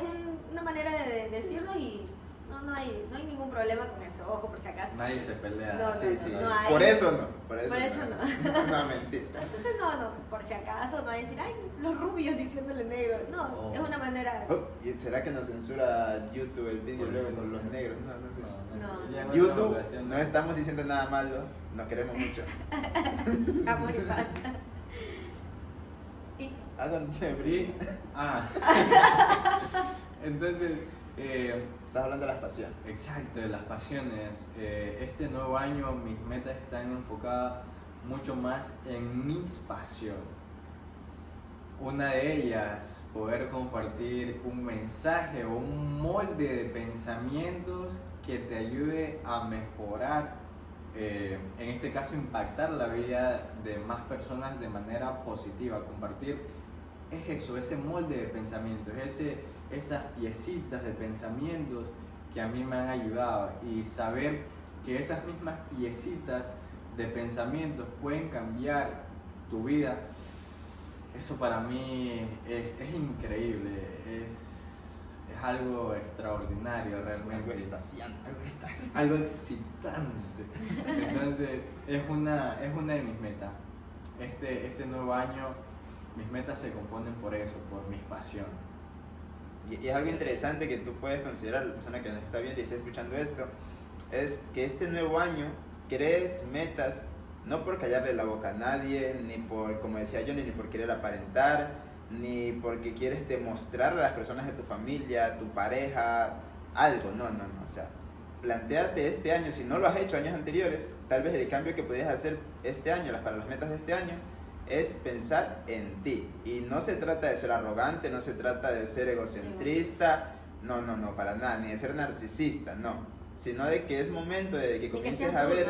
Speaker 1: una manera de decirlo y no, hay, no hay ningún problema con eso, ojo, por si acaso.
Speaker 3: Nadie se pelea.
Speaker 2: No, sí, sí. Por eso no. Por eso,
Speaker 1: por eso no.
Speaker 2: no. <laughs> no mentira.
Speaker 1: Entonces, no, no, por si acaso, no hay decir, ay, los rubios diciéndole negro. No, oh. es una manera.
Speaker 2: Oh, ¿Será que nos censura YouTube el vídeo luego por los negros? No, no sé.
Speaker 1: No,
Speaker 2: no. YouTube, no estamos diciendo nada malo, nos queremos mucho. <laughs>
Speaker 1: Amor y paz. <laughs>
Speaker 2: y. Háganme
Speaker 3: Ah. Entonces. Eh,
Speaker 2: Estás hablando de las pasiones.
Speaker 3: Exacto, de las pasiones. Eh, este nuevo año mis metas están enfocadas mucho más en mis pasiones. Una de ellas, poder compartir un mensaje o un molde de pensamientos que te ayude a mejorar, eh, en este caso impactar la vida de más personas de manera positiva. Compartir es eso, ese molde de pensamientos, ese esas piecitas de pensamientos que a mí me han ayudado y saber que esas mismas piecitas de pensamientos pueden cambiar tu vida eso para mí es, es increíble, es, es algo extraordinario realmente.
Speaker 2: Algo extasiante.
Speaker 3: Algo, algo excitante. Entonces, es una, es una de mis metas. Este, este nuevo año, mis metas se componen por eso, por mis pasiones.
Speaker 2: Y, es algo interesante que tú puedes considerar, la persona que nos está viendo y está escuchando esto, es que este nuevo año crees metas no por callarle la boca a nadie, ni por, como decía Johnny, ni por querer aparentar, ni porque quieres demostrar a las personas de tu familia, tu pareja, algo, no, no, no, o sea, plantearte este año, si no lo has hecho años anteriores, tal vez el cambio que podrías hacer este año, para las metas de este año, es pensar en ti. Y no se trata de ser arrogante, no se trata de ser egocentrista, no, no, no, para nada, ni de ser narcisista, no. Sino de que es momento de que comiences a ver...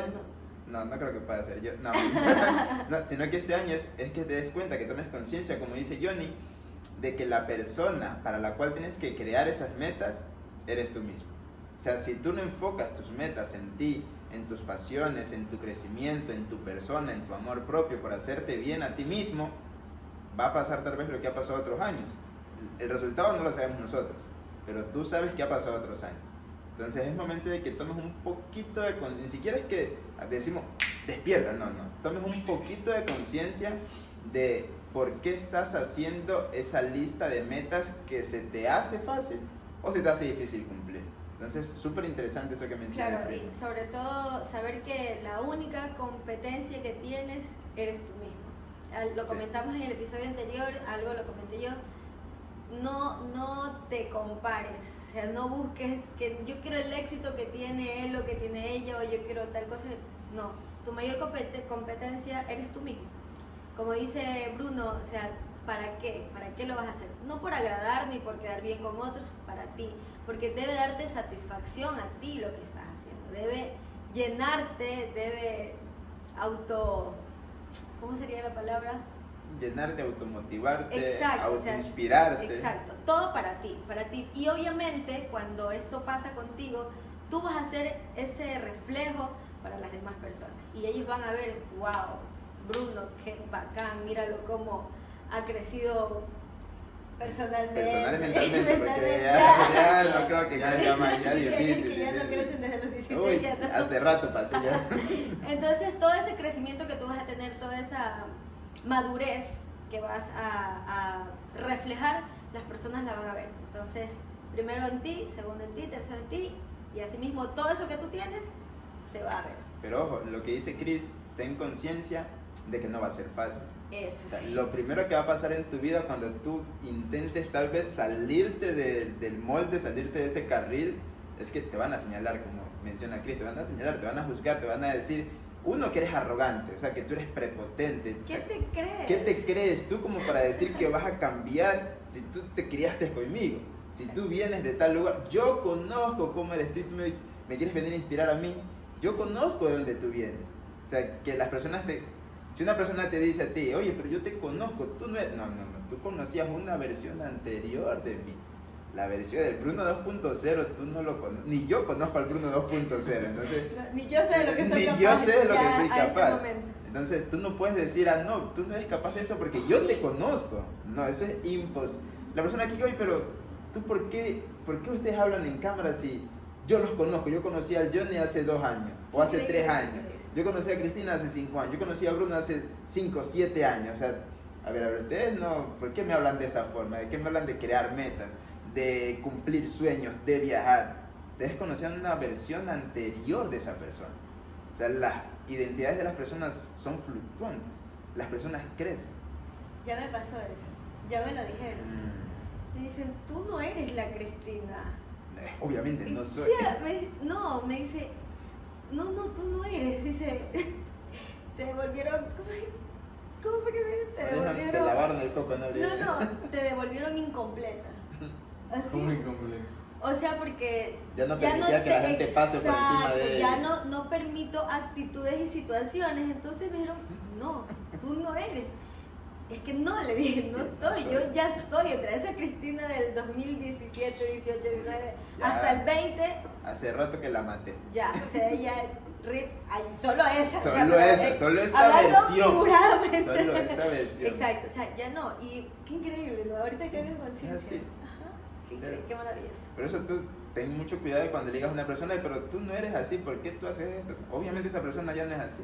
Speaker 1: No,
Speaker 2: no creo que pueda ser yo. No. <laughs> <laughs> No, sino que este año es, es que te des cuenta, que tomes conciencia, como dice Johnny, de que la persona para la cual tienes que crear esas metas eres tú mismo. O sea, si tú no enfocas tus metas en ti, en tus pasiones, en tu crecimiento, en tu persona, en tu amor propio, por hacerte bien a ti mismo, va a pasar tal vez lo que ha pasado otros años. El resultado no lo sabemos nosotros, pero tú sabes que ha pasado otros años. Entonces es momento de que tomes un poquito de conciencia, ni siquiera es que decimos despierta, no, no, tomes un poquito de conciencia de por qué estás haciendo esa lista de metas que se te hace fácil o se te hace difícil cumplir. Entonces, súper interesante eso que mencionas.
Speaker 1: Claro, y sobre todo saber que la única competencia que tienes eres tú mismo. Lo
Speaker 2: Sí.
Speaker 1: comentamos en el episodio anterior, algo lo comenté yo. No, no te compares, o sea, no busques que yo quiero el éxito que tiene él o que tiene ella o yo quiero tal cosa. No, tu mayor compete- competencia eres tú mismo. Como dice Bruno, o sea, ¿para qué? ¿Para qué lo vas a hacer? No por agradar ni por quedar bien con otros, para ti. Porque debe darte satisfacción a ti lo que estás haciendo. Debe llenarte, debe auto... ¿Cómo sería la palabra?
Speaker 2: Llenarte, automotivarte,
Speaker 1: Exacto, o sea,
Speaker 2: autoinspirarte.
Speaker 1: Exacto, todo para ti, para ti. Y obviamente cuando esto pasa contigo, tú vas a ser ese reflejo para las demás personas. Y ellos van a ver, wow, Bruno, qué bacán, míralo cómo ha crecido personalmente.
Speaker 2: Personal y mentalmente, <laughs> porque ya, ya no creo que sea más <laughs> ya difícil.
Speaker 1: que ya no crecen desde los 16
Speaker 2: Uy,
Speaker 1: ya no.
Speaker 2: hace rato pasé ya. <laughs>
Speaker 1: Entonces, todo ese crecimiento que tú vas a tener, toda esa madurez que vas a, a reflejar, las personas la van a ver. Entonces, primero en ti, segundo en ti, tercero en ti, y asimismo todo eso que tú tienes se va a ver.
Speaker 2: Pero ojo, lo que dice Chris, ten conciencia de que no va a ser fácil.
Speaker 1: Eso
Speaker 2: O sea,
Speaker 1: sí.
Speaker 2: Lo primero que va a pasar en tu vida cuando tú intentes tal vez salirte de- del molde, salirte de ese carril, es que te van a señalar, como menciona Chris, te van a señalar, te van a juzgar, te van a decir, uno que eres arrogante, o sea, que tú eres prepotente. o
Speaker 1: ¿Qué
Speaker 2: sea,
Speaker 1: te crees?
Speaker 2: ¿Qué te crees tú como para decir que vas a cambiar si tú te criaste conmigo? Si tú vienes de tal lugar, yo conozco cómo eres tú y tú me, me quieres venir a inspirar a mí, yo conozco de dónde tú vienes. O sea, que las personas te... Si una persona te dice a ti, oye, pero yo te conozco, tú no eres... No, no, no, tú conocías una versión anterior de mí. La versión del Bruno 2.0, tú no lo conoces. Ni yo conozco al Bruno 2.0, entonces...
Speaker 1: No, ni yo sé de lo que soy
Speaker 2: Ni
Speaker 1: capaz.
Speaker 2: yo sé de lo que soy
Speaker 1: este
Speaker 2: capaz.
Speaker 1: momento.
Speaker 2: Entonces tú no puedes decir, ah, no, tú no eres capaz de eso porque yo te conozco. No, eso es imposible. La persona aquí, oye, pero tú por qué, por qué ustedes hablan en cámara si yo los conozco? Yo conocí al Johnny hace dos años o hace tres años. Yo conocí a Cristina hace cinco años. Yo conocí a Bruno hace cinco, siete años. O sea, a ver, a ver, ustedes no, ¿por qué me hablan de esa forma? ¿De qué me hablan de crear metas, de cumplir sueños, de viajar? Ustedes conocían una versión anterior de esa persona. O sea, las identidades de las personas son fluctuantes. Las personas crecen.
Speaker 1: Ya me pasó eso. Ya me lo dijeron.
Speaker 2: Mm,
Speaker 1: Me dicen, tú no eres la Cristina.
Speaker 2: eh, obviamente no soy.
Speaker 1: Sí, me- no, me dice, no, no, tú no eres. Dice, <laughs> te devolvieron. ¿Cómo fue que me? Te
Speaker 2: Te
Speaker 1: devolvieron.
Speaker 2: lavaron el coco, no
Speaker 1: No, no, te devolvieron incompleta. <laughs> Así.
Speaker 3: ¿Cómo incompleto?
Speaker 1: O sea, porque
Speaker 2: Ya no permitía que la
Speaker 1: te-
Speaker 2: gente pase por encima
Speaker 1: Exacto,
Speaker 2: de
Speaker 1: Ya no, no permito actitudes y situaciones. Entonces me dijeron, no, tú no eres. Es que no, le dije, no
Speaker 2: Sí,
Speaker 1: soy,
Speaker 2: soy.
Speaker 1: yo ya soy otra. Esa Cristina del 2017, 18, 19,
Speaker 2: Ya.
Speaker 1: hasta el 20,
Speaker 2: Hace rato que la maté.
Speaker 1: ya, o sea, ella rip, ay, solo esa.
Speaker 2: Solo esa,
Speaker 1: eh,
Speaker 2: solo esa versión.
Speaker 1: figuradamente.
Speaker 2: Solo esa versión.
Speaker 1: Exacto, o sea, ya no. Y qué increíble, ¿no? Ahorita que hago conciencia.
Speaker 2: así.
Speaker 1: Ajá, qué,
Speaker 2: Sí.
Speaker 1: qué maravilloso.
Speaker 2: Por eso tú ten mucho cuidado cuando le digas a una persona, pero tú no eres así, ¿por qué tú haces esto? Obviamente esa persona ya no es así.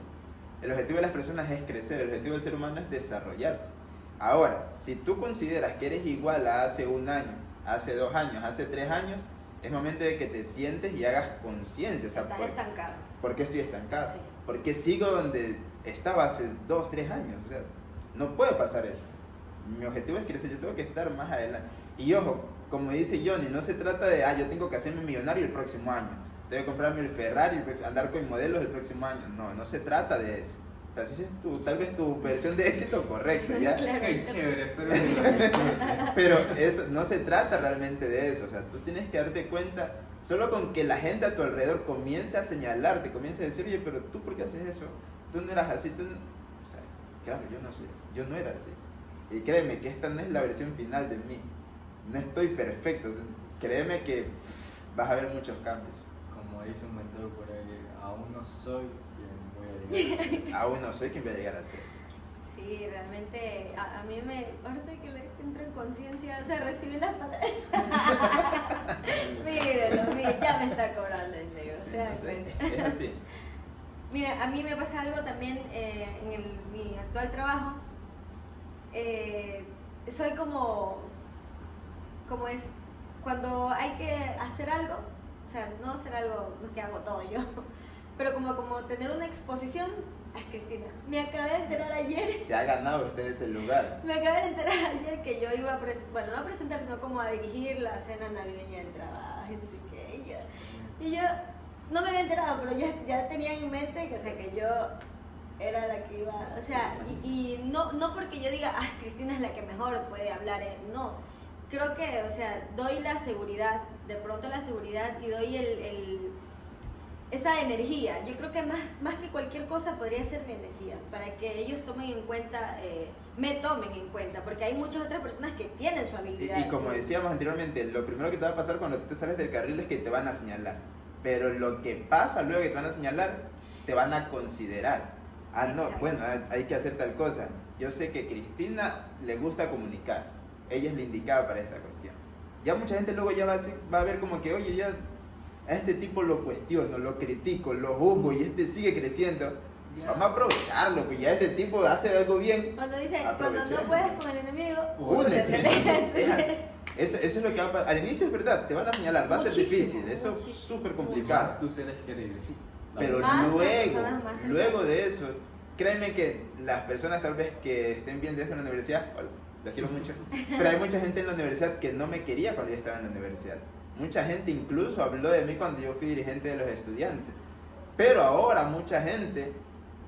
Speaker 2: El objetivo de las personas es crecer, el objetivo del ser humano es desarrollarse. Ahora, si tú consideras que eres igual a hace un año, hace dos años, hace tres años, es momento de que te sientes y hagas conciencia. O sea,
Speaker 1: Estás
Speaker 2: ¿por,
Speaker 1: estancado.
Speaker 2: por qué estoy estancado?
Speaker 1: Sí.
Speaker 2: ¿Por qué sigo donde estaba hace dos, tres años? O sea, no puede pasar eso. Mi objetivo es crecer, yo tengo que estar más adelante. Y ojo, como dice Johnny, no se trata de, ah, yo tengo que hacerme millonario el próximo año. Que comprarme el Ferrari, andar con modelos el próximo año. No, no se trata de eso. O sea, si es tu, tal vez tu versión de éxito correcta, ¿ya? <laughs>
Speaker 1: Claro.
Speaker 3: Qué chévere, pero <laughs>
Speaker 2: Pero eso, no se trata realmente de eso. O sea, tú tienes que darte cuenta, solo con que la gente a tu alrededor comience a señalarte, comience a decir, oye, pero tú, ¿por qué haces eso? Tú no eras así, tú no... O sea, claro, yo no soy así, yo no era así. Y créeme que esta no es la versión final de mí. No estoy perfecto. o sea, créeme que vas a ver muchos cambios.
Speaker 3: Dice un mentor por ahí, aún no soy quien voy a llegar a ser. <laughs>
Speaker 2: Aún no soy quien voy a llegar a ser.
Speaker 1: Sí, realmente a, a mí me, ahorita que le entro en conciencia, o sea, recibí las palabras. <laughs> Míralo, mira, ya me está cobrando el negro, o sea,
Speaker 2: Sí, es así. <laughs>
Speaker 1: Mira, a mí me pasa algo también eh, en el- mi actual trabajo. Eh, soy como, como es, cuando hay que hacer algo, o sea, no hacer algo, es que hago todo yo, pero como, como tener una exposición, ay Cristina, me acabé de enterar ayer.
Speaker 2: Se ha ganado usted ese lugar.
Speaker 1: me acabé de enterar ayer que yo iba a, bueno, no a presentar, sino como a dirigir la cena navideña del trabajo, y no sé qué, y yo, y yo no me había enterado, pero ya, ya tenía en mente que, o sea, que yo era la que iba, o sea, y, y no, no porque yo diga, ah, Cristina es la que mejor puede hablar, eh", no, creo que, o sea, doy la seguridad, de pronto la seguridad y doy el, el- esa energía. Yo creo que más, más que cualquier cosa podría ser mi energía, para que ellos tomen en cuenta, eh, me tomen en cuenta, porque hay muchas otras personas que tienen su habilidad.
Speaker 2: y como decíamos anteriormente, lo primero que te va a pasar cuando te sales del carril es que te van a señalar. Pero lo que pasa luego que te van a señalar, te van a considerar. Ah, no,
Speaker 1: Exacto.
Speaker 2: bueno, hay- que hacer tal cosa. Yo sé que Cristina le gusta comunicar. Ella es la indicada para esa cuestión. Ya mucha gente luego ya va a, decir- va a ver como que, oye, ya a este tipo lo cuestiono, lo critico, lo juzgo y este sigue creciendo. Vamos a aprovecharlo, pues ya este tipo hace algo bien.
Speaker 1: Cuando dicen, cuando no puedes con el enemigo,
Speaker 2: Únete. <laughs> Eso, eso es lo que va a pasar. Al inicio es verdad, te van a señalar, va a ser difícil, eso es súper complicado.
Speaker 3: tus seres queridos.
Speaker 2: Sí, Pero.
Speaker 1: Más
Speaker 2: luego,
Speaker 1: más
Speaker 2: luego de eso, créeme que las personas tal vez que estén viendo esto en la universidad, los quiero mucho, pero hay mucha gente en la universidad que no me quería cuando yo estaba en la universidad. Mucha gente incluso habló de mí cuando yo fui dirigente de los estudiantes. Pero ahora mucha gente,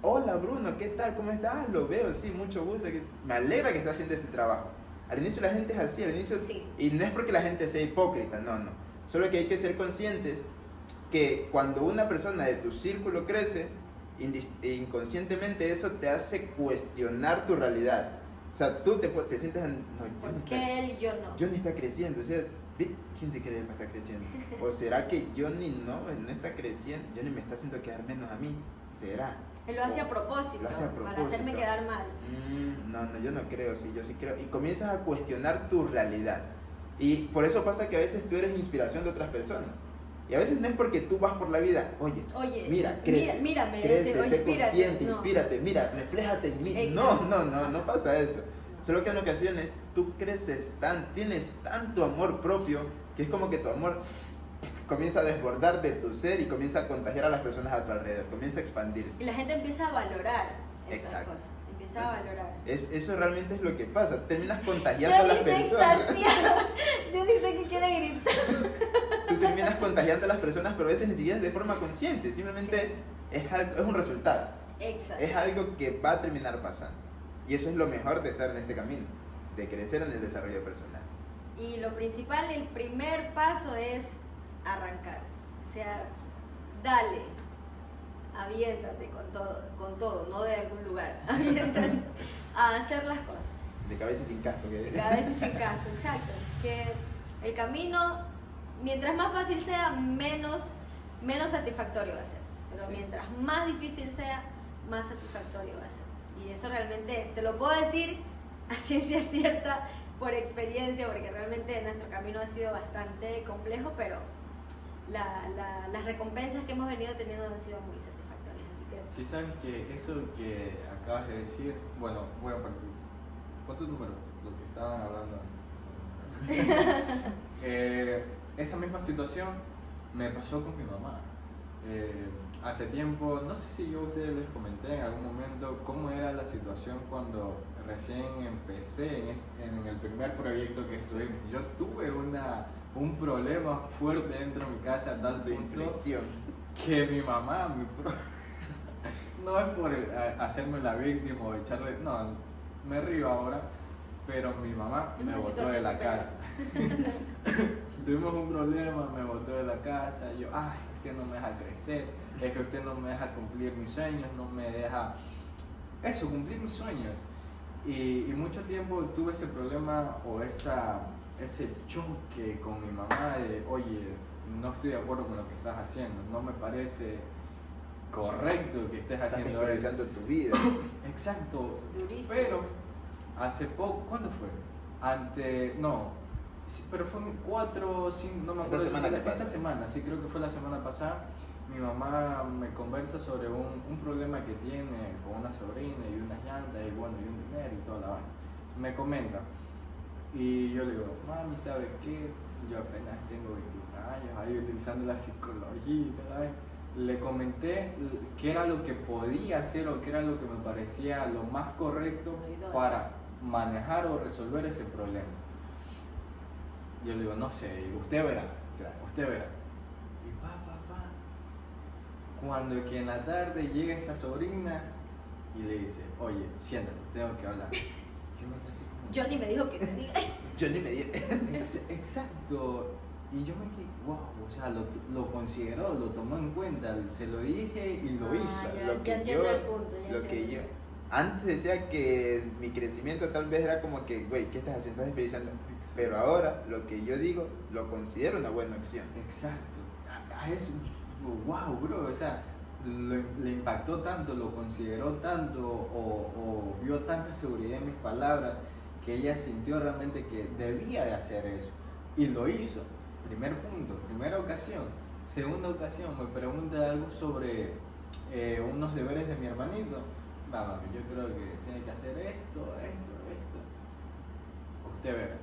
Speaker 2: hola Bruno, ¿qué tal? ¿Cómo estás? "Ah, Lo veo, sí, mucho gusto. Me alegra que estás haciendo ese trabajo. Al inicio la gente es así, al inicio...
Speaker 1: Sí.
Speaker 2: Y no es porque la gente sea hipócrita, no, no. Solo que hay que ser conscientes que cuando una persona de tu círculo crece, inconscientemente eso te hace cuestionar tu realidad. O sea, tú te, te sientes... en- No,
Speaker 1: ¿Por
Speaker 2: está,
Speaker 1: qué él y yo no?
Speaker 2: Johnny está creciendo. O sea, ¿quién se cree que está creciendo? ¿O <laughs> será que Johnny no, no está creciendo? Johnny me está haciendo quedar menos a mí. ¿Será?
Speaker 1: Él lo hace a propósito,
Speaker 2: Lo hace a
Speaker 1: para
Speaker 2: propósito.
Speaker 1: hacerme quedar mal.
Speaker 2: Mm, no, no, yo no creo, sí, yo sí creo. Y comienzas a cuestionar tu realidad. Y por eso pasa que a veces tú eres inspiración de otras personas. Y a veces no es porque tú vas por la vida, oye,
Speaker 1: Oye,
Speaker 2: mira, crece,
Speaker 1: mira, mírame,
Speaker 2: crece,
Speaker 1: ese, oye,
Speaker 2: sé
Speaker 1: inspírate.
Speaker 2: consciente,
Speaker 1: No.
Speaker 2: inspírate, mira, refléjate en mí.
Speaker 1: Exacto.
Speaker 2: No, no, no, no pasa eso. Solo que en ocasiones tú creces tan, tienes tanto amor propio que es como que tu amor comienza a desbordar de tu ser y comienza a contagiar a las personas a tu alrededor, comienza a expandirse.
Speaker 1: Y la gente empieza a valorar esas
Speaker 2: Exacto.
Speaker 1: cosas. Empieza a valorar.
Speaker 2: Es, eso realmente es lo que pasa. Terminas contagiando a las personas.
Speaker 1: Yo sé que quiere gritar.
Speaker 2: Tú terminas contagiando a las personas, pero a veces ni siquiera es de forma consciente. Simplemente es, algo, es un resultado.
Speaker 1: Exacto.
Speaker 2: Es algo que va a terminar pasando. Y eso es lo mejor de estar en este camino, de crecer en el desarrollo personal.
Speaker 1: Y lo principal, el primer paso es arrancar. O sea, dale, aviéntate con todo, con todo, no de algún lugar. <laughs> Aviéntate a hacer las cosas.
Speaker 2: De cabeza sin casco. Que...
Speaker 1: A veces sin casco, exacto. Que el camino, mientras más fácil sea, menos, menos satisfactorio va a ser. Pero
Speaker 3: Sí.
Speaker 1: mientras más difícil sea, más satisfactorio va a ser. Y eso realmente te lo puedo decir a ciencia cierta por experiencia, porque realmente nuestro camino ha sido bastante complejo, pero la- la- las recompensas que hemos venido teniendo han sido muy satisfactorias.
Speaker 3: Si sabes que eso que acabas de decir, bueno, voy a partir. ¿Cuál tu número? Lo que estaban hablando. <laughs> Eh, esa misma situación me pasó con mi mamá. Eh, hace tiempo, no sé si yo a ustedes les comenté en algún momento cómo era la situación cuando recién empecé en, en el primer proyecto que estuvimos. Yo tuve una, un problema fuerte dentro de mi casa, a tal punto que mi mamá, mi pro- <laughs> <laughs> no es por hacerme la víctima o echarle, no, me río ahora, pero mi mamá me botó de la
Speaker 1: superior.
Speaker 3: casa. <laughs> Tuvimos un problema, me botó de la casa, yo, ay, es que usted no me deja crecer, es que usted no me deja cumplir mis sueños, no me deja, eso, cumplir mis sueños. Y, y mucho tiempo tuve ese problema o esa, ese choque con mi mamá de, oye, no estoy de acuerdo con lo que estás haciendo, no me parece correcto que estés
Speaker 2: Estás
Speaker 3: haciendo eso.
Speaker 2: tu vida. <coughs>
Speaker 3: Exacto,
Speaker 1: durísimo.
Speaker 3: pero hace poco, ¿cuándo fue? Ante, no, sí, pero fue cuatro, cinco, no me
Speaker 2: Esta
Speaker 3: acuerdo.
Speaker 2: semana
Speaker 3: esta,
Speaker 2: que pasa.
Speaker 3: semana, sí, creo que fue la semana pasada. Mi mamá me conversa sobre un, un problema que tiene con una sobrina y unas llantas y bueno, y un dinero y toda la vaina. Me comenta. Y yo le digo, mami, ¿sabes qué? Yo apenas tengo 21 años, ahí utilizando la psicología y. Le comenté qué era lo que podía hacer o qué era lo que me parecía lo más correcto para manejar o resolver ese problema. Yo le digo, no sé, usted verá, usted verá. Y pa, pa, pa. Cuando que en la tarde llega esa sobrina y le dice, oye, siéntate, tengo que hablar. <laughs> Yo me quedé así como,
Speaker 1: Johnny me dijo que te diga. <laughs>
Speaker 2: Ni me di. <laughs>
Speaker 3: Ex- Exacto. Y yo me quedé, wow, o sea, lo, lo consideró, lo tomó en cuenta, se lo dije y lo
Speaker 1: Ah,
Speaker 3: hizo.
Speaker 1: ya,
Speaker 2: Lo
Speaker 1: ya
Speaker 2: que
Speaker 1: entiendo
Speaker 2: yo-
Speaker 1: el punto. ya
Speaker 2: Lo que yo. Antes decía que mi crecimiento tal vez era como que, güey, ¿qué estás haciendo? Estás desperdiciando. Pero ahora lo que yo digo lo considero una buena opción.
Speaker 3: Exacto. A- eso, wow, bro, o sea, lo- le impactó tanto, lo consideró tanto o, o vio tanta seguridad en mis palabras que ella sintió realmente que debía de hacer eso. Y lo hizo. Primer punto, primera ocasión. Segunda ocasión, me pregunta algo sobre eh, unos deberes de mi hermanito. Va, yo creo que tiene que hacer esto, esto, esto. Usted verá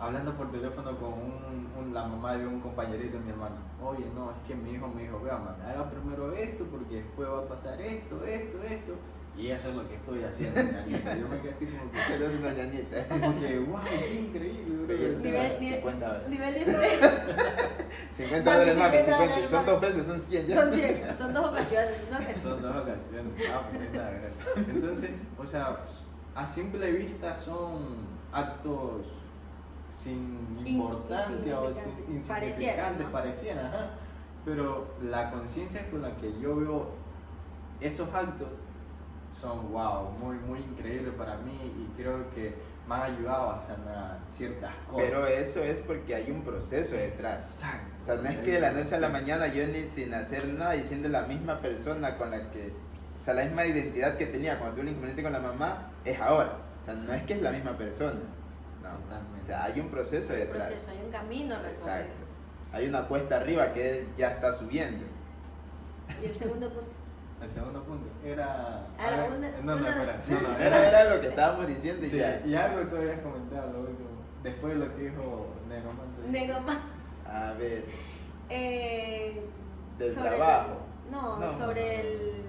Speaker 3: hablando por teléfono con un- la mamá de un compañerito de mi hermano. Oye, no, es que mi hijo me dijo, vea, mami, haga primero esto porque después va a pasar esto, esto, esto. Y eso es lo que estoy haciendo, <laughs> ñañita. Yo me quedé así como que,
Speaker 2: Pero es una ñañita.
Speaker 3: como que wow, qué increíble, bro.
Speaker 1: Nivel- nivel-
Speaker 2: 50 dólares.
Speaker 1: Nivel diferente. <laughs>
Speaker 2: 50
Speaker 1: Mami,
Speaker 2: dólares, mami,
Speaker 1: 50
Speaker 2: 50.
Speaker 1: dólares,
Speaker 2: Son dos veces, son 100 ya.
Speaker 1: Son 100, <laughs> son dos ocasiones.
Speaker 3: Son dos ocasiones. Entonces, o sea, a simple vista son actos sin importancia o sin-
Speaker 1: insignificantes. ¿no?
Speaker 3: parecieran, ajá. Pero la conciencia con la que yo veo esos actos son, wow, muy, muy increíbles para mí y creo que me han ayudado a sanar ciertas cosas.
Speaker 2: Pero eso es porque hay un proceso detrás.
Speaker 3: Exacto.
Speaker 2: O sea, no es que de la noche a la mañana yo ni sin hacer nada y siendo la misma persona con la que, o sea, la misma identidad que tenía cuando tuve el inconveniente con la mamá, es ahora. O sea, no es que es la misma persona. No.
Speaker 3: Totalmente.
Speaker 2: O sea, hay un proceso
Speaker 1: Un
Speaker 2: detrás.
Speaker 1: proceso, hay un camino recorrido.
Speaker 2: Exacto. Hay una cuesta arriba que él ya está subiendo.
Speaker 1: Y el segundo punto.
Speaker 3: El segundo punto era.
Speaker 1: Ah,
Speaker 3: a ver,
Speaker 1: una-
Speaker 3: no, no, espera. No, no, <laughs>
Speaker 2: Era, era lo que estábamos diciendo y
Speaker 3: Sí,
Speaker 2: ya.
Speaker 3: y algo tú habías comentado, lo último. Después de lo que dijo Negromante.
Speaker 1: Nego más.
Speaker 2: A ver,
Speaker 1: Eh,
Speaker 2: del
Speaker 1: sobre-
Speaker 2: trabajo.
Speaker 1: No,
Speaker 2: No.
Speaker 1: sobre el,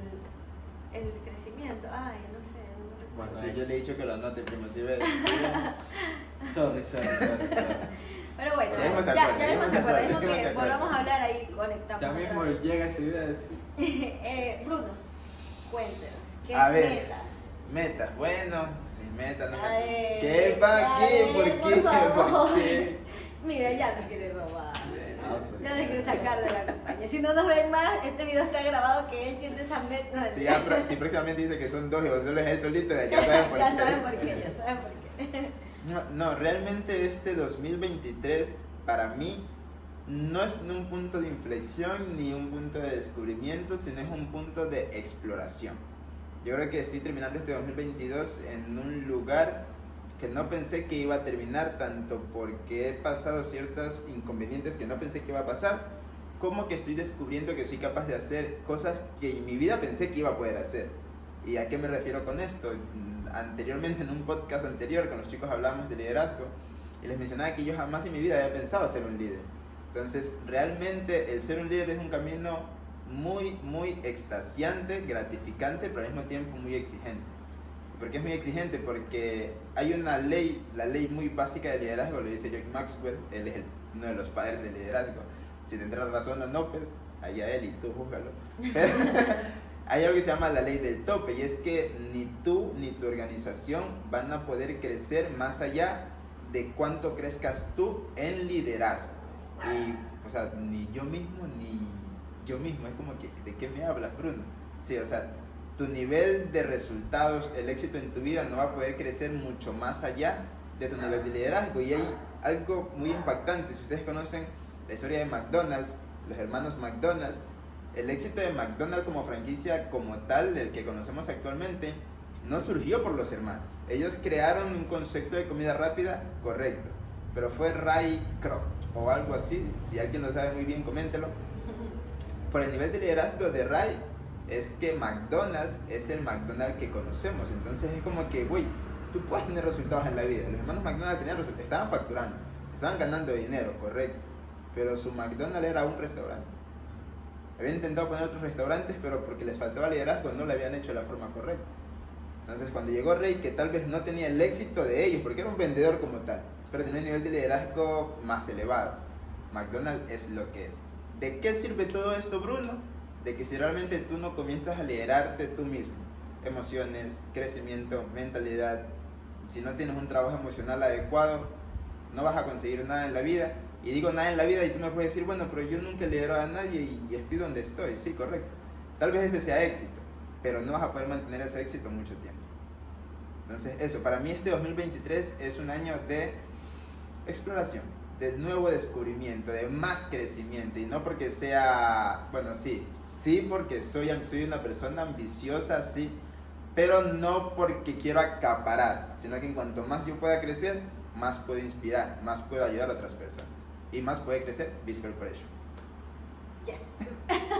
Speaker 1: el crecimiento. Ay, no sé. No me recuerdo.
Speaker 3: Bueno,
Speaker 2: Sí, yo le he dicho que lo anote, primo. Si ves.
Speaker 3: Sorry, sorry, sorry. sorry.
Speaker 1: Pero bueno,
Speaker 2: Ya mismo se
Speaker 1: ya,
Speaker 2: acuerda,
Speaker 1: ya mismo se acuerda.
Speaker 2: mismo
Speaker 1: que volvamos a hablar ahí conectamos.
Speaker 3: Ya mismo
Speaker 1: vez.
Speaker 3: llega esa idea de decir. <laughs>
Speaker 1: eh, Bruno, cuéntenos. ¿Qué
Speaker 2: A ver.
Speaker 1: metas?
Speaker 2: Metas, bueno, mis metas, no me... ¿Qué? ¿Para
Speaker 1: a
Speaker 2: qué?
Speaker 1: ver,
Speaker 2: ¿Por qué?
Speaker 1: por favor.
Speaker 2: ¿Por qué? <laughs> <laughs>
Speaker 1: Mira, ya nos quiere robar.
Speaker 3: Ah, pues.
Speaker 1: Ya nos quiere sacar de la compañía. Si no nos ven más, este video está grabado que él tiene esa meta.
Speaker 2: Si, ya pro- si próximamente dice que son dos y solo es él solito, ya saben por
Speaker 1: ya
Speaker 2: qué.
Speaker 1: saben por qué, ya saben por qué.
Speaker 2: No, no, realmente este 2023 para mí no es un punto de inflexión ni un punto de descubrimiento, sino es un punto de exploración. Yo creo que estoy terminando este 2022 en un lugar que no pensé que iba a terminar, tanto porque he pasado ciertos inconvenientes que no pensé que iba a pasar, como que estoy descubriendo que soy capaz de hacer cosas que en mi vida pensé que iba a poder hacer. ¿Y a qué me refiero con esto? Anteriormente, en un podcast anterior, con los chicos hablamos de liderazgo y les mencionaba que yo jamás en mi vida había pensado ser un líder. Entonces, realmente el ser un líder es un camino muy, muy extasiante, gratificante, pero al mismo tiempo muy exigente. ¿Por qué es muy exigente? Porque hay una ley, la ley muy básica de liderazgo, lo dice John Maxwell, él es uno de los padres del liderazgo. Si tendrá razón o no, pues allá él y tú júzgalo. Pero <laughs> hay algo que se llama la ley del tope y es que ni tú ni tu organización van a poder crecer más allá de cuánto crezcas tú en liderazgo. Y, o sea, ni yo mismo ni yo mismo. Es como que, ¿de qué me hablas, Bruno? Sí, o sea, tu nivel de resultados, el éxito en tu vida no va a poder crecer mucho más allá de tu nivel de liderazgo. Y hay algo muy impactante. Si ustedes conocen la historia de McDonald's, los hermanos McDonald's, el éxito de McDonald's como franquicia como tal, el que conocemos actualmente, no surgió por los hermanos. Ellos crearon un concepto de comida rápida correcto, pero fue Ray Kroc o algo así. Si alguien lo sabe muy bien, coméntelo. <laughs> Por el nivel de liderazgo de Ray, es que McDonald's es el McDonald's que conocemos. Entonces es como que, güey, tú puedes tener resultados en la vida. Los hermanos McDonald's tenían estaban facturando, estaban ganando dinero, correcto. Pero su McDonald's era un restaurante. Habían intentado poner otros restaurantes, pero porque les faltaba liderazgo no lo habían hecho de la forma correcta. Entonces cuando llegó Rey, que tal vez no tenía el éxito de ellos, porque era un vendedor como tal, pero tenía un nivel de liderazgo más elevado. McDonald's es lo que es. ¿De qué sirve todo esto, Bruno? De que si realmente tú no comienzas a liderarte tú mismo, emociones, crecimiento, mentalidad, si no tienes un trabajo emocional adecuado, no vas a conseguir nada en la vida. Y digo nada en la vida y tú me puedes decir, bueno, pero yo nunca lidero a nadie y estoy donde estoy. Sí, correcto. Tal vez ese sea éxito, pero no vas a poder mantener ese éxito mucho tiempo. Entonces, eso, para mí este 2023 es un año de exploración, de nuevo descubrimiento, de más crecimiento. Y no porque sea, bueno, sí, sí porque soy, soy una persona ambiciosa, sí, pero no porque quiero acaparar, sino que en cuanto más yo pueda crecer, más puedo inspirar, más puedo ayudar a otras personas. Y más puede crecer Biz Corporation.
Speaker 1: Yes.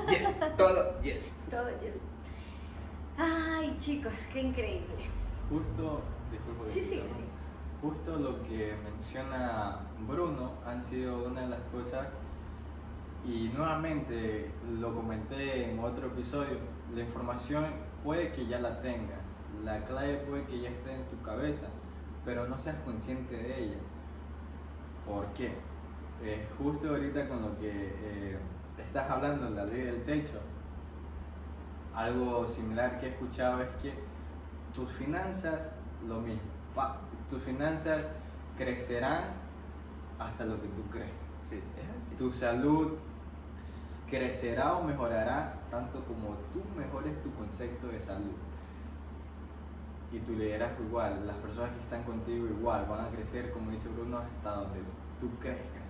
Speaker 2: Yes, todo yes. <laughs>
Speaker 1: Todo yes. Ay, chicos, qué increíble.
Speaker 3: Justo, disculpa que
Speaker 1: Sí,
Speaker 3: te
Speaker 1: sí,
Speaker 3: interrumpa.
Speaker 1: sí.
Speaker 3: Justo lo que menciona Bruno han sido una de las cosas y nuevamente lo comenté en otro episodio, la información puede que ya la tengas, la clave puede que ya esté en tu cabeza, pero no seas consciente de ella. ¿Por qué? Eh, justo ahorita con lo que eh, estás hablando, la ley del techo, algo similar que he escuchado es que tus finanzas, lo mismo, tus finanzas crecerán hasta lo que tú crees.
Speaker 2: Sí, es así.
Speaker 3: Tu salud crecerá o mejorará tanto como tú mejores tu concepto de salud. Y tu liderazgo igual, las personas que están contigo igual van a crecer, como dice Bruno, hasta donde tú crezcas.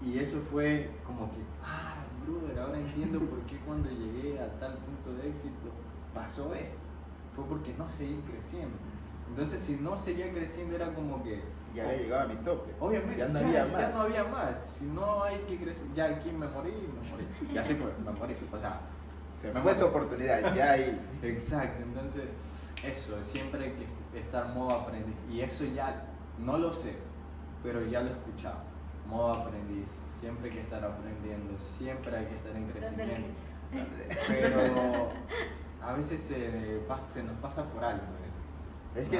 Speaker 3: Y eso fue como que, ah, brother, ahora entiendo por qué cuando llegué a tal punto de éxito pasó esto. Fue porque no seguí creciendo. Entonces, si no seguía creciendo, era como que,
Speaker 2: Ya había llegado a mi tope.
Speaker 3: Obviamente,
Speaker 2: Ya no
Speaker 3: ya,
Speaker 2: había
Speaker 3: ya
Speaker 2: más.
Speaker 3: no había más. Si no hay que crecer, ya aquí me morí, me morí. Y así fue, me morí. O sea,
Speaker 2: Se
Speaker 3: me
Speaker 2: fue esa oportunidad, ya ahí.
Speaker 3: Exacto, entonces, eso, siempre hay que estar modo aprendiz. Y eso ya no lo sé, pero ya lo he escuchado. Modo aprendiz, siempre hay que estar aprendiendo, siempre hay que estar en crecimiento. Pero a veces se, pasa- se nos pasa por alto eso.
Speaker 2: Es que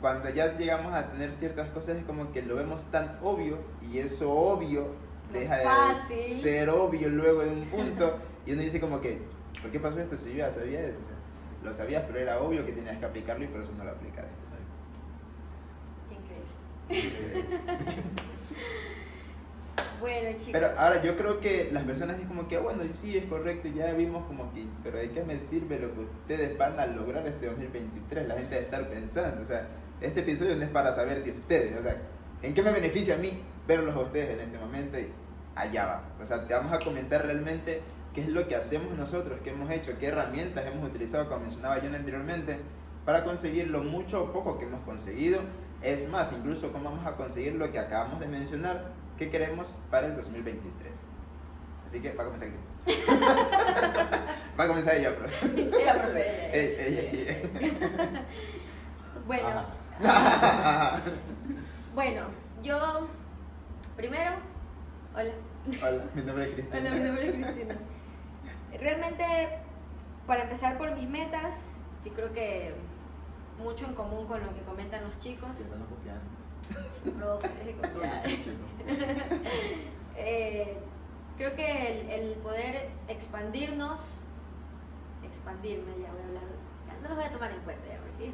Speaker 2: cuando ya llegamos a tener ciertas cosas es como que lo vemos tan obvio y eso obvio deja de
Speaker 1: fácil.
Speaker 2: ser obvio luego de un punto <laughs> y uno dice como que, ¿por qué pasó esto si yo ya sabía eso? O sea, lo sabías pero era obvio que tenías que aplicarlo y por eso no lo aplicaste.
Speaker 1: Qué increíble. <laughs> Bueno, chicos.
Speaker 2: Pero ahora yo creo que las personas es como que, ah, bueno, sí, es correcto, ya vimos como que, pero ¿de qué me sirve lo que ustedes van a lograr este 2023? La gente debe estar pensando, o sea, este episodio no es para saber de ustedes, o sea, ¿en qué me beneficia a mí verlos a ustedes en este momento? Y allá va. O sea, te vamos a comentar realmente qué es lo que hacemos nosotros, qué hemos hecho, qué herramientas hemos utilizado, como mencionaba yo anteriormente, para conseguir lo mucho o poco que hemos conseguido. Es más, incluso cómo vamos a conseguir lo que acabamos de mencionar, que queremos para el 2023. Así que va a comenzar <laughs> Va a comenzar ella, pero.
Speaker 1: Ella, profe.
Speaker 2: Ella, ella, ella.
Speaker 1: Bueno,
Speaker 3: Ajá. <laughs>
Speaker 1: bueno, yo primero, hola.
Speaker 2: Hola, mi nombre es Cristian.
Speaker 1: Hola, mi nombre es Cristina. Realmente, para empezar por mis metas, yo creo que mucho en común con lo que comentan los chicos.
Speaker 2: Que estamos copiando.
Speaker 1: Profe. <laughs> Eh, creo que el, el poder expandirnos, expandirme, ya voy a hablar, ya no los voy a tomar en cuenta ya,
Speaker 2: ¿Qué,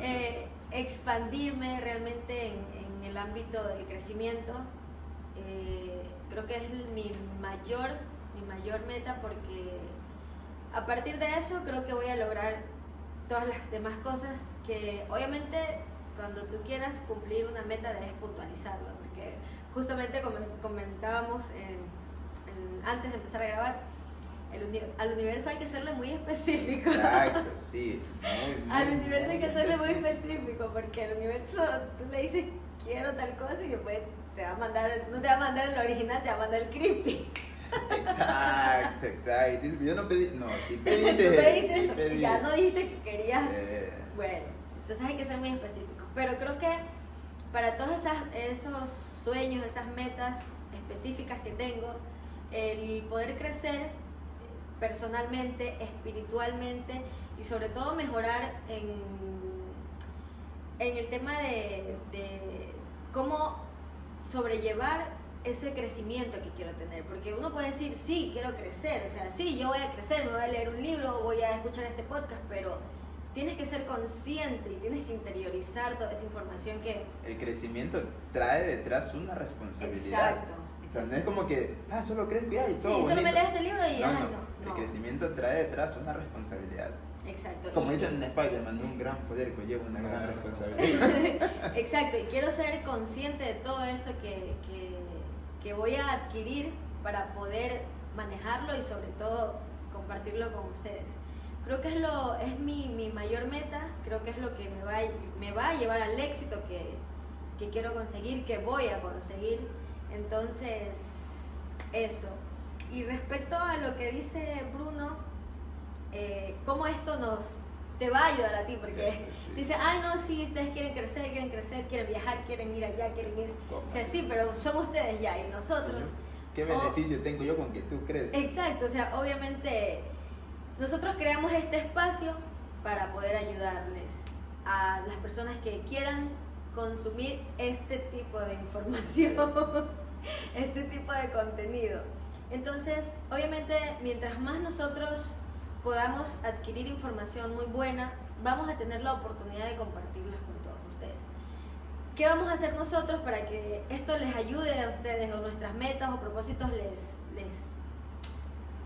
Speaker 1: eh, expandirme realmente en, en el ámbito del crecimiento, eh, creo que es mi mayor, mi mayor meta porque a partir de eso creo que voy a lograr todas las demás cosas que obviamente cuando tú quieras cumplir una meta debes puntualizarlo, porque justamente como comentábamos en- en- antes de empezar a grabar, el uni- al universo hay que serle muy específico.
Speaker 2: Exacto, <laughs> sí. Muy, muy,
Speaker 1: Al universo hay que serle muy
Speaker 2: específico.
Speaker 1: específico porque el universo tú le dices quiero tal cosa y después te va a mandar, no te va a mandar el original, te va a mandar el creepy.
Speaker 2: Exacto, exacto. Yo no pedí. No, sí <laughs>
Speaker 1: Tú
Speaker 2: pediste.
Speaker 1: pediste,
Speaker 2: sí pedí.
Speaker 1: ya no dijiste que querías.
Speaker 2: Eh,
Speaker 1: Bueno, entonces hay que ser muy específicos. Pero creo que para todos esas, esos sueños, esas metas específicas que tengo, el poder crecer personalmente, espiritualmente y sobre todo mejorar en, en el tema de, de cómo sobrellevar ese crecimiento que quiero tener. Porque uno puede decir, sí, quiero crecer, o sea, sí, yo voy a crecer, me voy a leer un libro, voy a escuchar este podcast, pero tienes que ser consciente y tienes que interiorizar toda esa información que...
Speaker 2: el crecimiento trae detrás una responsabilidad.
Speaker 1: Exacto.
Speaker 2: O sea, no es como que, ah, solo crezco y y
Speaker 1: Sí,
Speaker 2: todo.
Speaker 1: solo
Speaker 2: bonito.
Speaker 1: me lees este libro y
Speaker 2: no,
Speaker 1: ay,
Speaker 2: no.
Speaker 1: no.
Speaker 2: El crecimiento trae detrás una responsabilidad.
Speaker 1: Exacto.
Speaker 2: Como dicen en Spider-Man, un gran poder conlleva una
Speaker 3: Una
Speaker 2: gran
Speaker 3: gran <laughs>
Speaker 2: responsabilidad.
Speaker 1: Exacto, y quiero ser consciente de todo eso que, que, que voy a adquirir para poder manejarlo y sobre todo compartirlo con ustedes. Creo que es, lo, es mi, mi mayor meta, creo que es lo que me va, a- me va a llevar al éxito que, que quiero conseguir, que voy a conseguir. Entonces, eso. Y respecto a lo que dice Bruno, eh, cómo esto nos te va a ayudar a ti, porque Dice, ay, no, sí, ustedes quieren crecer, quieren crecer, quieren viajar, quieren ir allá, quieren ir. O sea, sí, pero son ustedes ya y nosotros.
Speaker 2: ¿Qué beneficio tengo yo con que tú crees?
Speaker 1: Exacto, o sea, obviamente nosotros creamos este espacio para poder ayudarles a las personas que quieran consumir este tipo de información, <laughs> este tipo de contenido. Entonces, obviamente, mientras más nosotros podamos adquirir información muy buena, vamos a tener la oportunidad de compartirlas con todos ustedes. ¿Qué vamos a hacer nosotros para que esto les ayude a ustedes o nuestras metas o propósitos les, les,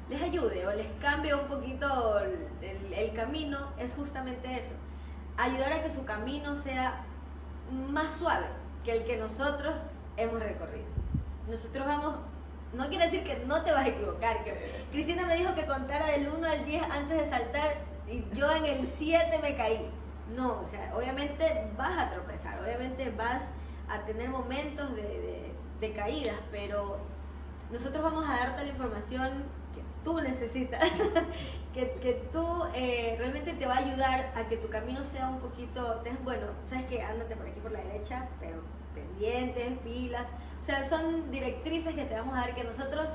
Speaker 1: les ayude o les cambie un poquito el, el- camino? Es justamente eso, ayudar a que su camino sea más suave que el que nosotros hemos recorrido. Nosotros vamos, no quiere decir que no te vas a equivocar, que
Speaker 2: Eh,
Speaker 1: Cristina me dijo que contara del 1 al 10 antes de saltar y yo en el 7 me caí. No, o sea, obviamente vas a tropezar, obviamente vas a tener momentos de, de- de caídas, pero nosotros vamos a darte la información que tú necesitas, <laughs> que, que tú eh, realmente te va a ayudar a que tu camino sea un poquito, bueno, sabes que ándate por aquí por la derecha, pero pendientes, pilas, o sea, son directrices que te vamos a dar que nosotros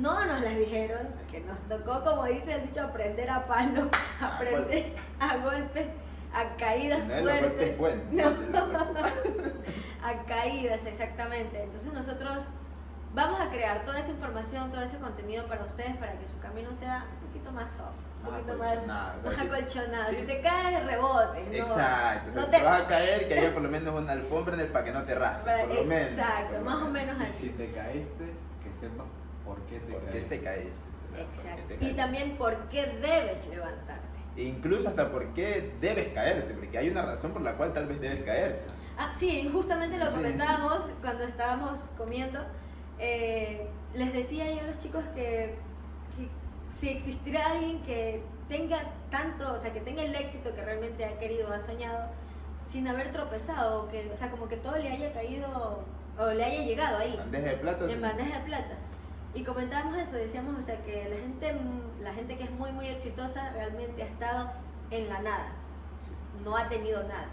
Speaker 1: no nos las dijeron, que nos tocó, como dice el dicho, aprender a palo,
Speaker 2: A
Speaker 1: aprender a golpes, a caídas
Speaker 2: no es los golpes
Speaker 1: fuertes. No. <laughs> a caídas, exactamente. Entonces nosotros vamos a crear toda esa información, todo ese contenido para ustedes, para que su camino sea un poquito más soft, poquito más,
Speaker 2: acolchonado.
Speaker 1: Si te caes, rebotes. ¿no?
Speaker 2: Exacto. O sea,
Speaker 1: No
Speaker 2: si
Speaker 1: te-
Speaker 2: te vas a caer, que haya por lo menos una alfombra en el para que no te raspe. Por lo menos.
Speaker 1: Exacto, más o menos
Speaker 3: Y
Speaker 1: así.
Speaker 3: si te caíste, que sepas por qué te
Speaker 2: ¿Por qué te
Speaker 1: Exacto.
Speaker 2: te
Speaker 1: Y también por qué debes levantarte.
Speaker 2: E incluso hasta por qué debes caerte, porque hay una razón por la cual tal vez debes caerse.
Speaker 1: Ah, sí, justamente lo
Speaker 2: Sí.
Speaker 1: comentábamos cuando estábamos comiendo. Eh, les decía yo a los chicos que si existiera alguien que tenga tanto, o sea, que tenga el éxito que realmente ha querido ha soñado, sin haber tropezado, o, que, o sea, como que todo le haya caído o le haya llegado ahí,
Speaker 2: Bandeja de plata. sí.
Speaker 1: en bandeja de plata. Y comentábamos eso, decíamos, o sea, que la gente, la gente que es muy, muy exitosa realmente ha estado en la nada,
Speaker 2: Sí.
Speaker 1: no ha tenido nada.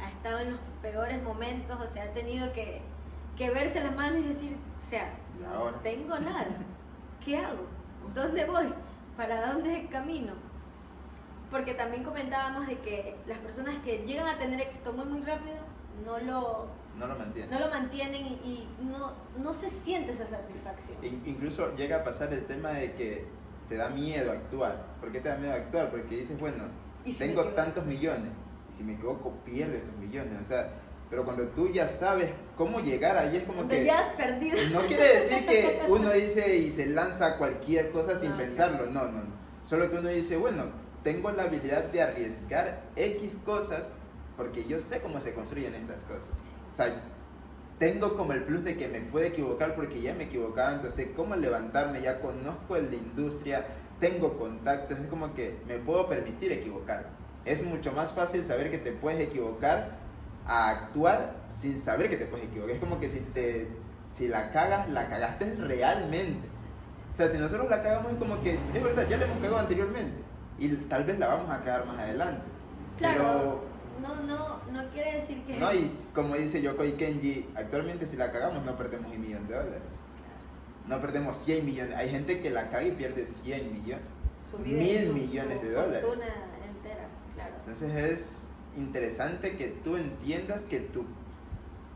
Speaker 1: Ha estado en los peores momentos, o sea, ha tenido que, que verse las manos y decir, o sea,
Speaker 2: ¿Y
Speaker 1: no
Speaker 2: ahora?
Speaker 1: tengo nada. <laughs> ¿Qué hago? ¿Dónde voy? ¿Para dónde camino? Porque también comentábamos de que las personas que llegan a tener éxito muy, muy rápido, no lo,
Speaker 2: No lo mantiene.
Speaker 1: no lo mantienen y, y no, no se siente esa satisfacción.
Speaker 2: In- Incluso llega a pasar el tema de que te da miedo actuar. ¿Por qué te da miedo actuar? Porque dices, bueno,
Speaker 1: Y si
Speaker 2: tengo tantos millones. Y si me equivoco, pierdo estos millones. O sea, pero cuando tú ya sabes cómo llegar ahí, es como que.
Speaker 1: ya has perdido.
Speaker 2: No quiere decir que <laughs> uno dice y se lanza cualquier cosa sin
Speaker 1: No,
Speaker 2: pensarlo. No, no, no. Solo que uno dice, bueno, tengo la habilidad de arriesgar X cosas porque yo sé cómo se construyen estas cosas. O sea, tengo como el plus de que me puedo equivocar porque ya me he equivocado, entonces cómo levantarme, ya conozco la industria, tengo contactos, es como que me puedo permitir equivocar. Es mucho más fácil saber que te puedes equivocar a actuar sin saber que te puedes equivocar. Es como que si, te, si la cagas, la cagaste realmente. O sea, si nosotros la cagamos es como que, es verdad, ya la hemos cagado anteriormente y tal vez la vamos a cagar más adelante.
Speaker 1: Claro, no, no, no quiere decir que...
Speaker 2: No, y como dice Yokoi Kenji, actualmente si la cagamos no perdemos un millón de dólares. No perdemos 100 millones. Hay gente que la caga y pierde 100 millones.
Speaker 1: su vida,
Speaker 2: mil
Speaker 1: su-
Speaker 2: millones
Speaker 1: su
Speaker 2: de dólares.
Speaker 1: fortuna entera, claro.
Speaker 2: Entonces es interesante que tú entiendas que tú,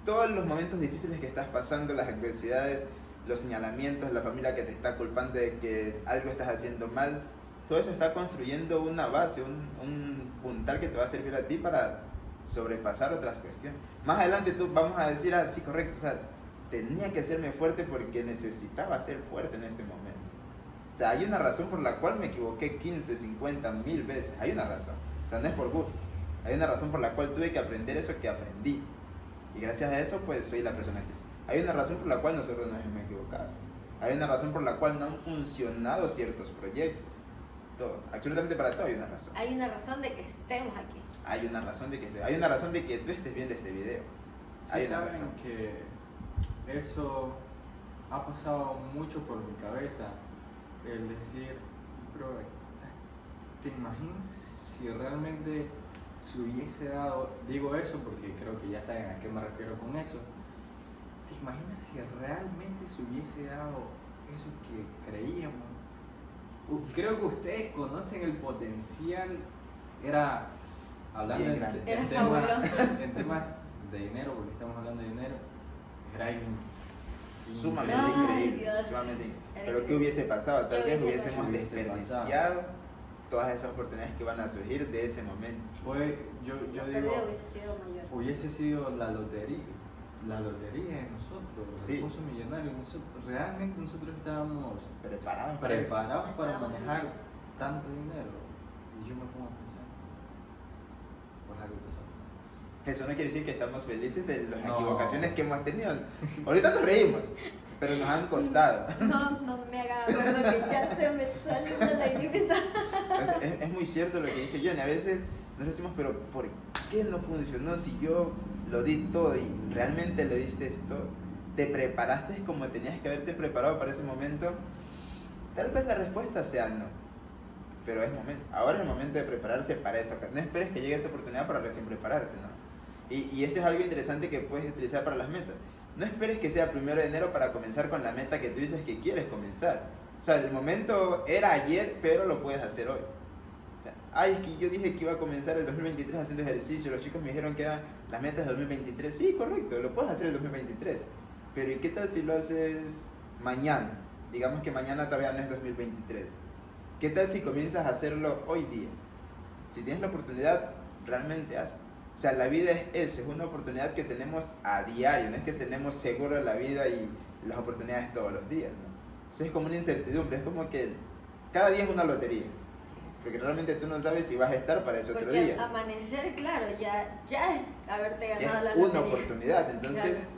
Speaker 2: todos los momentos difíciles que estás pasando, las adversidades, los señalamientos, la familia que te está culpando de que algo estás haciendo mal, todo eso está construyendo una base, un, un puntal que te va a servir a ti para sobrepasar otras cuestiones. Más adelante tú vamos a decir, ah, sí, correcto, o sea, tenía que hacerme fuerte porque necesitaba ser fuerte en este momento. O sea, hay una razón por la cual me equivoqué 15, 50, mil veces. Hay una razón. O sea, no es por gusto. Hay una razón por la cual tuve que aprender eso que aprendí. Y gracias a eso, pues soy la persona que soy. Hay una razón por la cual nosotros nos hemos equivocado. Hay una razón por la cual no han funcionado ciertos proyectos. Todo. Absolutamente para todo hay una razón.
Speaker 1: Hay una razón de que estemos aquí.
Speaker 2: Hay una razón de que esté- hay una razón de que tú estés viendo este video.
Speaker 3: Sí
Speaker 2: Hay una
Speaker 3: saben
Speaker 2: razón.
Speaker 3: que eso ha pasado mucho por mi cabeza, el decir, bro, ¿te imaginas si realmente se hubiese dado, digo eso porque creo que ya saben a qué me refiero con eso, ¿te imaginas si realmente se hubiese dado eso que creíamos? Creo que ustedes conocen el potencial, era, hablando en, en
Speaker 1: Era
Speaker 3: temas-
Speaker 1: fabuloso. <laughs>
Speaker 3: en temas de dinero, porque estamos hablando de dinero, era
Speaker 2: Sumamente increíble. Sumamente increíble. Pero ¿qué hubiese pasado? Tal
Speaker 1: ¿Qué
Speaker 2: vez hubiésemos desperdiciado todas esas oportunidades que van a surgir de ese momento.
Speaker 3: Fue, yo, yo
Speaker 1: La
Speaker 3: digo,
Speaker 1: hubiese sido mayor.
Speaker 3: hubiese sido la lotería, la lotería de nosotros, los
Speaker 2: Sí.
Speaker 3: recursos millonarios, nosotros, realmente nosotros estábamos
Speaker 2: Preparados para eso.
Speaker 3: preparados para
Speaker 1: Estábamos
Speaker 3: manejar tanto dinero. Y yo me pongo a pensar, pues algo pasó.
Speaker 2: Eso no quiere decir que estamos felices de las
Speaker 3: No.
Speaker 2: equivocaciones que hemos tenido. Ahorita nos reímos, pero nos han costado.
Speaker 1: No, no me haga acuerdo que ya se me sale una lagrimita. <laughs>
Speaker 2: Es, es- muy cierto lo que dice Johnny. A veces nos decimos, pero ¿por qué no funcionó si yo lo di todo y realmente lo diste todo? ¿Te preparaste como tenías que haberte preparado para ese momento? Tal vez la respuesta sea no. Pero es momento. Ahora es el momento de prepararse para eso. No esperes que llegue esa oportunidad para recién prepararte, ¿no? Y, y esto es algo interesante que puedes utilizar para las metas. No esperes que sea primero de enero para comenzar con la meta que tú dices que quieres comenzar. O sea, el momento era ayer, pero lo puedes hacer hoy. Ay, es que yo dije que iba a comenzar el 2023 haciendo ejercicio. Los chicos me dijeron que eran las metas del 2023. Sí, correcto, lo puedes hacer el 2023. Pero ¿y qué tal si lo haces mañana? Digamos que mañana todavía no es 2023. ¿Qué tal si comienzas a hacerlo hoy día? Si tienes la oportunidad, realmente haz. O sea, la vida es eso, es una oportunidad que tenemos a diario, no es que tenemos seguro la vida y las oportunidades todos los días, ¿no? Sea, es como una incertidumbre, es como que cada día es una lotería. Porque realmente tú no sabes si vas a estar para ese otro
Speaker 1: Porque
Speaker 2: día.
Speaker 1: amanecer, claro, ya, ya es haberte
Speaker 2: Es
Speaker 1: ganado la
Speaker 2: una
Speaker 1: lotería.
Speaker 2: oportunidad. Entonces,
Speaker 1: Claro.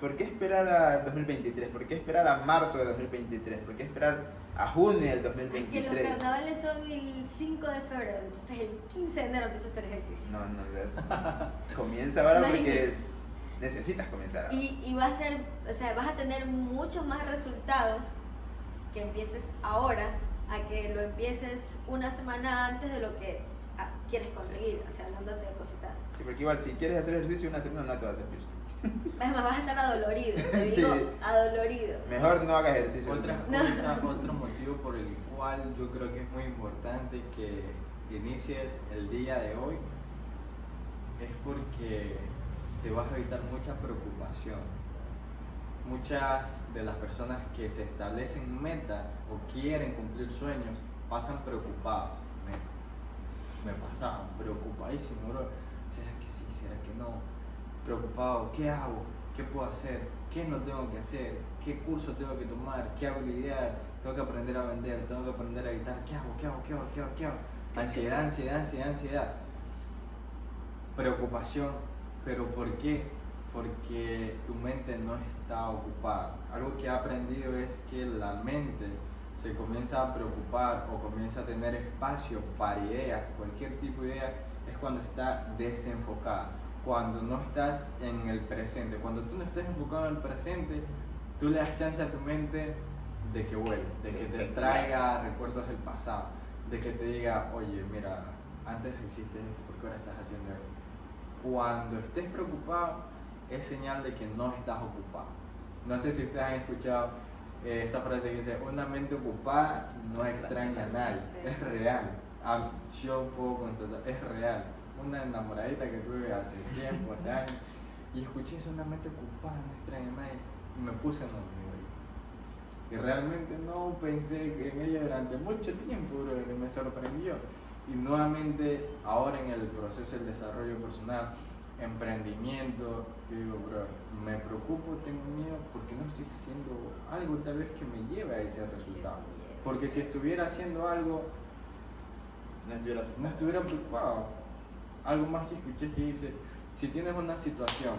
Speaker 2: ¿por qué esperar a 2023? ¿Por qué esperar a marzo de 2023? ¿Por qué esperar a junio del
Speaker 1: Es que los
Speaker 2: 2023?
Speaker 1: carnavales son el 5 de febrero, entonces el 15 de enero empieza a hacer ejercicio.
Speaker 2: No, no, comienza ahora porque necesitas comenzar. ahora.
Speaker 1: Y, y va a ser, o sea, vas a tener muchos más resultados que empieces ahora a que lo empieces una semana antes de lo que ah, quieres conseguir, o sea, hablando de cositas.
Speaker 2: Sí, porque igual, si quieres hacer ejercicio una semana no te va a servir.
Speaker 1: Es más, vas a estar adolorido, te <laughs>
Speaker 2: Sí.
Speaker 1: digo, adolorido.
Speaker 2: Mejor no hagas ejercicio.
Speaker 3: Otra
Speaker 1: No.
Speaker 3: cosa, <laughs> otro motivo por el cual yo creo que es muy importante que inicies el día de hoy es porque te vas a evitar mucha preocupación. Muchas de las personas que se establecen metas o quieren cumplir sueños pasan preocupados. Me, me pasaban preocupadísimo, bro. ¿Será que sí? ¿Será que no? Preocupado, ¿qué hago? ¿Qué puedo hacer? ¿Qué no tengo que hacer? ¿Qué curso tengo que tomar? ¿Qué habilidad? Tengo que aprender a vender, tengo que aprender a editar. ¿Qué hago? ¿Qué hago? ¿Qué hago? ¿Qué hago? ¿Qué hago? Ansiedad, ansiedad, ansiedad, ansiedad. Preocupación. ¿Pero por qué? Porque tu mente no está ocupada. Algo que he aprendido es que la mente se comienza a preocupar o comienza a tener espacio para ideas, cualquier tipo de idea, es cuando está desenfocada. Cuando no estás en el presente. Cuando tú no estás enfocado en el presente, tú le das chance a tu mente de que vuelva, de que te traiga recuerdos del pasado, de que te diga, oye, mira, antes hiciste esto, ¿por qué ahora estás haciendo esto? Cuando estés preocupado, es señal de que no estás ocupado. No sé si ustedes han escuchado eh, esta frase que dice, una mente ocupada no extraña a nadie, es real. Ah, yo puedo constatar, es real. Una enamoradita que tuve hace tiempo, hace <laughs> años, y escuché eso, una mente ocupada no extraña a nadie, y me puse en lo y realmente no pensé en ella durante mucho tiempo, bro, y me sorprendió. Y nuevamente, ahora en el proceso del desarrollo personal, emprendimiento, yo digo, bro, me preocupo, tengo miedo porque no estoy haciendo algo tal vez que me lleve a ese resultado. Porque si estuviera haciendo algo,
Speaker 2: No estuvieras
Speaker 3: no estuviera preocupado. Algo más que escuché que dice, si tienes una situación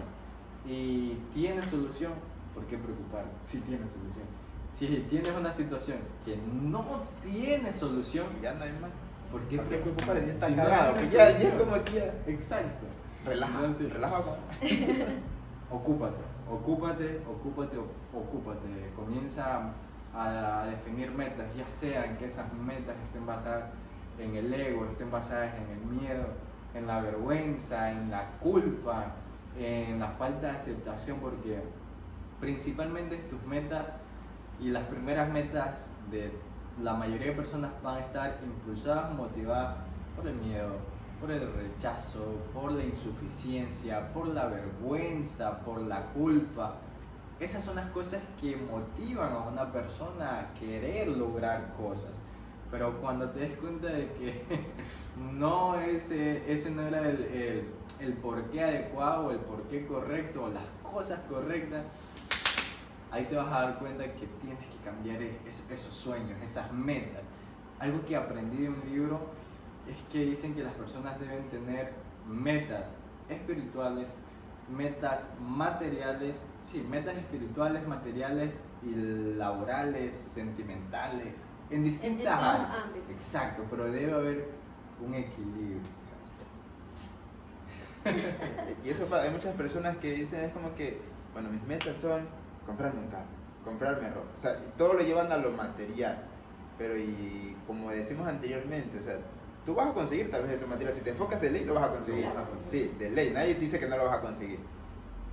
Speaker 3: y tienes solución, ¿por qué preocupar? Si tienes solución. Si tienes una situación que no tiene solución,
Speaker 2: Ya no hay más.
Speaker 3: ¿por qué
Speaker 2: ¿Por qué
Speaker 3: preocupar? Si no tiene
Speaker 2: ya, ya es como aquí. ya.
Speaker 3: Exacto.
Speaker 2: Relaja,
Speaker 3: Entonces-
Speaker 2: relaja. <laughs>
Speaker 3: Ocúpate, ocúpate, ocúpate, ocúpate. Comienza a definir metas, ya sean que esas metas estén basadas en el ego, estén basadas en el miedo, en la vergüenza, en la culpa, en la falta de aceptación, porque principalmente tus metas y las primeras metas de la mayoría de personas van a estar impulsadas, motivadas por el miedo, por el rechazo, por la insuficiencia, por la vergüenza, por la culpa. Esas son las cosas que motivan a una persona a querer lograr cosas. Pero cuando te des cuenta de que <laughs> no ese, ese no era el, el, el porqué adecuado, el porqué correcto, las cosas correctas, ahí te vas a dar cuenta que tienes que cambiar es- esos sueños, esas metas. Algo que aprendí de un libro es que dicen que las personas deben tener metas espirituales, metas materiales, sí, metas espirituales, materiales y laborales, sentimentales, en distintas áreas. Exacto, pero debe haber un equilibrio. <laughs>
Speaker 2: Y eso hay muchas personas que dicen, es como que, bueno, mis metas son comprarme un carro, comprarme ropa. O sea, todo lo llevan a lo material. Pero y como decimos anteriormente, o sea, tú vas a conseguir tal vez eso material. Si te enfocas de ley, lo vas a conseguir.
Speaker 3: Vas a conseguir.
Speaker 2: Sí, de ley. Nadie dice que no lo vas a conseguir.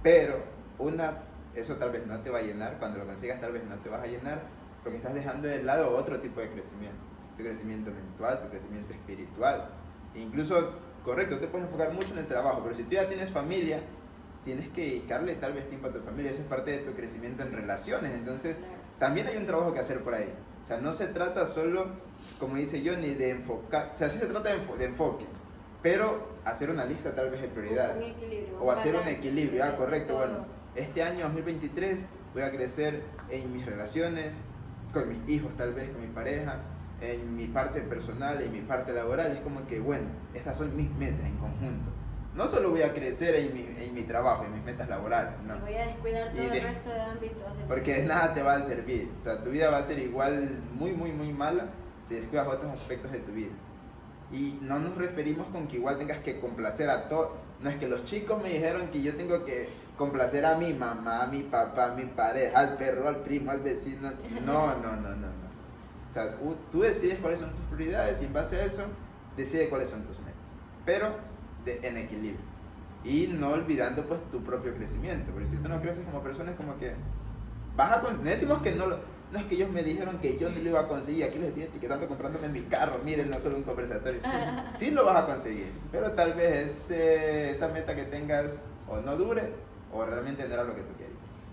Speaker 2: Pero una, eso tal vez no te va a llenar. Cuando lo consigas, tal vez no te vas a llenar. Porque estás dejando de lado otro tipo de crecimiento. Tu crecimiento mental, tu crecimiento espiritual. Incluso, correcto, te puedes enfocar mucho en el trabajo. Pero si tú ya tienes familia, tienes que dedicarle tal vez tiempo a tu familia. Eso es parte de tu crecimiento en relaciones. Entonces, también hay un trabajo que hacer por ahí. O sea, no se trata solo, como dice Johnny, de enfocar, o sea, sí se trata de, enfo- de enfoque, pero hacer una lista tal vez de
Speaker 1: Un
Speaker 2: prioridades.
Speaker 1: equilibrio.
Speaker 2: O hacer un equilibrio, ah, correcto,
Speaker 1: todo.
Speaker 2: bueno, este año 2023 voy a crecer en mis relaciones, con mis hijos tal vez, con mi pareja, en mi parte personal, en mi parte laboral, es como que, bueno, estas son mis metas en conjunto. No solo voy a crecer en mi, en mi trabajo, en mis metas laborales, no.
Speaker 1: Y voy a descuidar todo
Speaker 2: de-
Speaker 1: el resto de ámbitos. de
Speaker 2: Porque de nada te va a servir. O sea, tu vida va a ser igual muy, muy, muy mala si descuidas otros aspectos de tu vida. Y no nos referimos con que igual tengas que complacer a todos. No es que los chicos me dijeron que yo tengo que complacer a mi mamá, a mi papá, a mi pareja, al perro, al primo, al vecino. No, <laughs> no, no, no. no. O sea, tú decides cuáles son tus prioridades y en base a eso decide cuáles son tus metas. Pero de- en equilibrio. Y no olvidando pues tu propio crecimiento. Porque si tú no creces como persona es como que vas a... No decimos que no lo... No es que ellos me dijeron que yo no lo iba a conseguir. Aquí los estoy etiquetando comprándome mi carro. Miren, no solo un conversatorio. <laughs> Sí lo vas a conseguir. Pero tal vez ese- esa meta que tengas o no dure o realmente no era lo que tú querías.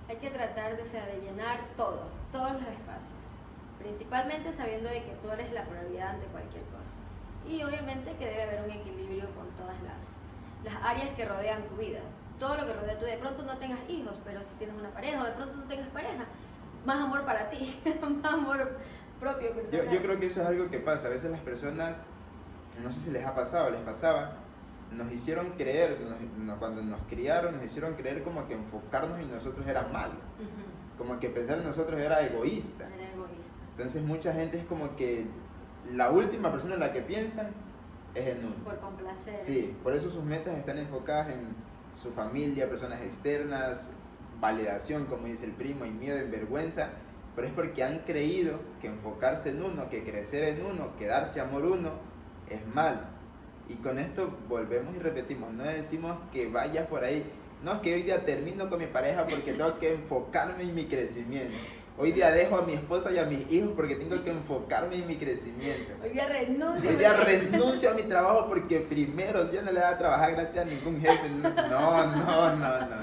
Speaker 1: Hay que tratar de, o sea, de llenar todo, todos los espacios. Principalmente sabiendo de que tú eres la prioridad ante cualquier cosa. Y obviamente que debe haber un equilibrio con todas las, las áreas que rodean tu vida. Todo lo que rodea tu vida. De pronto no tengas hijos, pero si tienes una pareja, o de pronto no tengas pareja, más amor para ti, <laughs> más amor propio,
Speaker 2: Yo, yo creo que eso es algo que pasa. A veces las personas, no sé si les ha pasado, les pasaba, nos hicieron creer, nos- cuando nos criaron, nos hicieron creer como que enfocarnos en nosotros era malo.
Speaker 1: Ujú.
Speaker 2: Como que pensar en nosotros era egoísta.
Speaker 1: Era egoísta.
Speaker 2: Entonces mucha gente es como que la última persona en la que piensan es en uno.
Speaker 1: Por complacer.
Speaker 2: Sí, por eso sus metas están enfocadas en su familia, personas externas, validación, como dice el primo, y miedo, en vergüenza, pero es porque han creído que enfocarse en uno, que crecer en uno, que darse amor uno, es malo. Y con esto volvemos y repetimos, no decimos que vayas por ahí, no es que hoy día termino con mi pareja porque tengo que enfocarme en mi crecimiento. Hoy día dejo a mi esposa y a mis hijos porque tengo que enfocarme en mi crecimiento.
Speaker 1: Hoy día renuncio.
Speaker 2: Hoy día renuncio a mi trabajo porque primero, si yo no le voy a trabajar gratis a ningún jefe. No, no, no, no.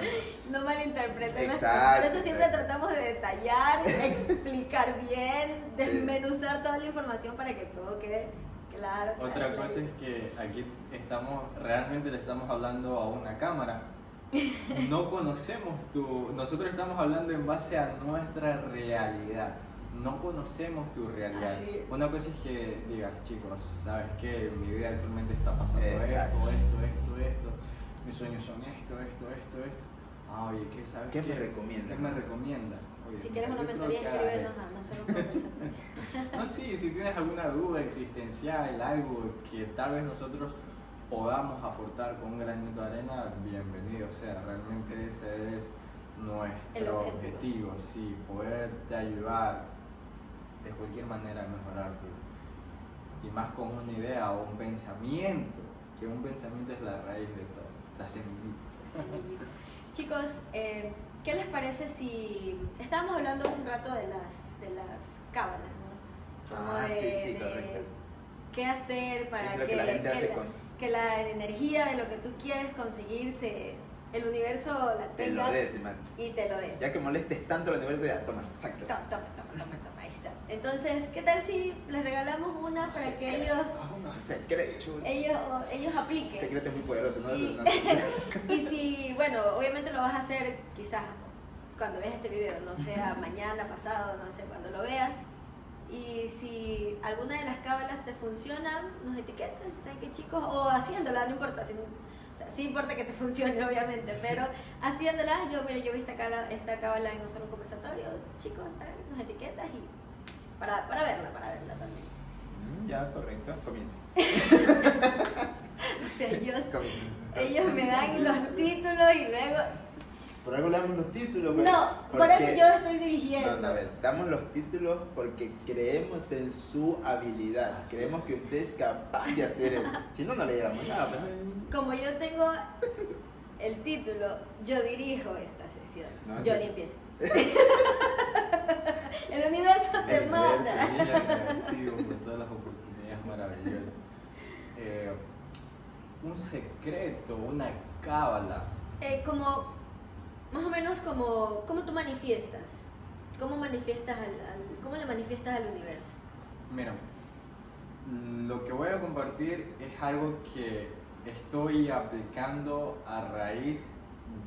Speaker 2: no.
Speaker 1: Malinterpreten las
Speaker 2: Exacto,
Speaker 1: cosas. Por eso siempre
Speaker 2: exacto.
Speaker 1: tratamos de detallar, explicar bien, desmenuzar toda la información para que todo quede claro.
Speaker 3: Otra
Speaker 1: claro,
Speaker 3: cosa es que aquí estamos, realmente le estamos hablando a una cámara. <laughs> No conocemos tu, nosotros estamos hablando en base a nuestra realidad. No conocemos tu realidad.
Speaker 1: Así es.
Speaker 3: Una cosa es que digas, chicos, ¿sabes qué? En mi vida actualmente está pasando
Speaker 2: Exacto.
Speaker 3: esto, esto, esto, esto. Mis sueños son esto, esto, esto, esto. Ah, oye, ¿qué sabes?
Speaker 2: ¿Qué me recomienda?
Speaker 3: ¿Qué me recomienda? Oye,
Speaker 1: Si quieres una mentoría, escríbenos a nosotros <laughs>
Speaker 3: no, sí, si tienes alguna duda existencial, algo que tal vez nosotros podamos aportar con un granito de arena, bienvenido sea. Realmente ese es nuestro
Speaker 1: objetivo.
Speaker 3: objetivo, sí, poderte ayudar de cualquier manera a mejorar tu vida. Y más con una idea o un pensamiento, que un pensamiento es la raíz de todo, la semillita.
Speaker 1: Semillita. Chicos, eh, ¿qué les parece si estábamos hablando hace un rato de las de las cábalas, ¿no? Como
Speaker 2: Ah,
Speaker 1: de,
Speaker 2: sí, sí,
Speaker 1: de
Speaker 2: correcto.
Speaker 1: Qué hacer para que,
Speaker 2: que la
Speaker 1: que la, que la energía de lo que tú quieres conseguir se el universo la
Speaker 2: Te
Speaker 1: tenga
Speaker 2: lo dé, te
Speaker 1: y te lo dé.
Speaker 2: Ya que molestes tanto al universo, ya toma, sácalo.
Speaker 1: Toma, toma, toma, toma, toma, ahí está. Entonces, ¿qué tal si les regalamos una para que ellos
Speaker 2: Secreto.
Speaker 1: ellos ellos apliquen?
Speaker 2: Secreto es muy poderoso, ¿no?
Speaker 1: Y-
Speaker 2: No, no. <laughs>
Speaker 1: Y si, bueno, obviamente lo vas a hacer quizás cuando veas este video, no sea mañana, pasado, no sé, cuando lo veas. Y si alguna de las cábalas te funciona, nos etiquetas, ¿saben qué chicos? O haciéndola, no importa. Si, o sea, sí importa que te <laughs> funcione, obviamente, pero haciéndola, yo, mire, yo vi esta cábala, esta cábala en un solo conversatorio, chicos, ¿saben? nos etiquetas y para, para verla, para verla también.
Speaker 2: Mm, Ya, correcto, comienza. <laughs>
Speaker 1: O sea, <laughs> ellos, ellos me dan los títulos y luego
Speaker 2: Por algo le damos los títulos. pero-
Speaker 1: No, por eso yo estoy dirigiendo.
Speaker 2: No, no, a ver, damos los títulos porque creemos en su habilidad.
Speaker 3: Ah, sí.
Speaker 2: creemos que usted es capaz de hacer eso. Si no, no le llevamos nada. pues. <laughs>
Speaker 1: Como yo tengo el título, yo dirijo esta sesión.
Speaker 2: No,
Speaker 1: yo ni empiezo. <laughs> el universo te
Speaker 2: El
Speaker 1: manda.
Speaker 2: universo.
Speaker 3: Sí, agradecido por todas las oportunidades maravillosas. Eh, un secreto, una cábala.
Speaker 1: Eh, como, más o menos como, ¿cómo tú manifiestas? ¿Cómo manifiestas al, al- cómo le manifiestas al universo?
Speaker 3: Mira, lo que voy a compartir es algo que estoy aplicando a raíz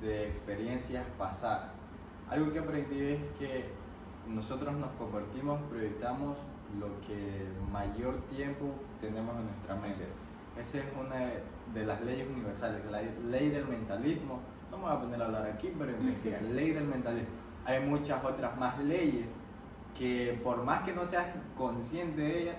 Speaker 3: de experiencias pasadas. Algo que aprendí es que nosotros nos convertimos, proyectamos lo que mayor tiempo tenemos en nuestra mente.
Speaker 2: es.
Speaker 3: Esa es una de las leyes universales, la ley del mentalismo. No me voy a poner a hablar aquí, pero investiga. <laughs> ley del mentalismo. Hay muchas otras más leyes que por más que no seas consciente de ellas,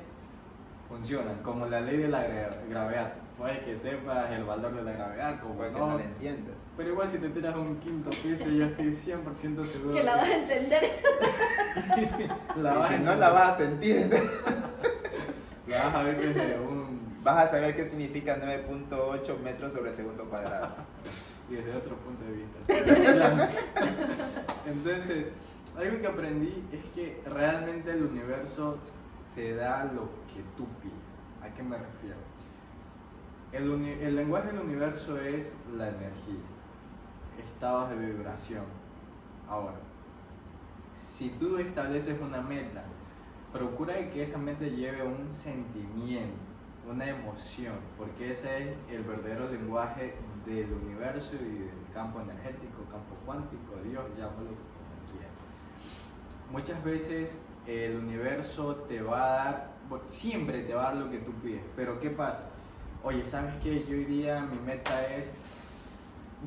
Speaker 3: funcionan, como la ley de la gra- gravedad. Puede que sepas el valor de la gravedad, como
Speaker 2: Puede que
Speaker 3: no.
Speaker 2: no lo entiendas.
Speaker 3: Pero igual si te tiras a un quinto piso, yo estoy 100% seguro
Speaker 1: Que la vas a entender. <laughs>
Speaker 3: la
Speaker 2: y
Speaker 3: vas
Speaker 2: si
Speaker 3: a
Speaker 2: no la vas a sentir, <laughs>
Speaker 3: la vas a ver desde un
Speaker 2: vas a saber qué significa 9.8 metros sobre segundo cuadrado.
Speaker 3: Y desde otro punto de vista. <laughs> Entonces, algo que aprendí es que realmente el universo te da lo que tú pides. ¿A qué me refiero? El, el lenguaje del universo es la energía, estados de vibración. Ahora, si tú estableces una meta, procura que esa meta lleve un sentimiento, una emoción, porque ese es el verdadero lenguaje del universo y del campo energético, campo cuántico, Dios, llámalo como quieras. Muchas veces el universo te va a dar, siempre te va a dar lo que tú pides, pero ¿qué pasa? Oye, ¿sabes qué? Yo hoy día mi meta es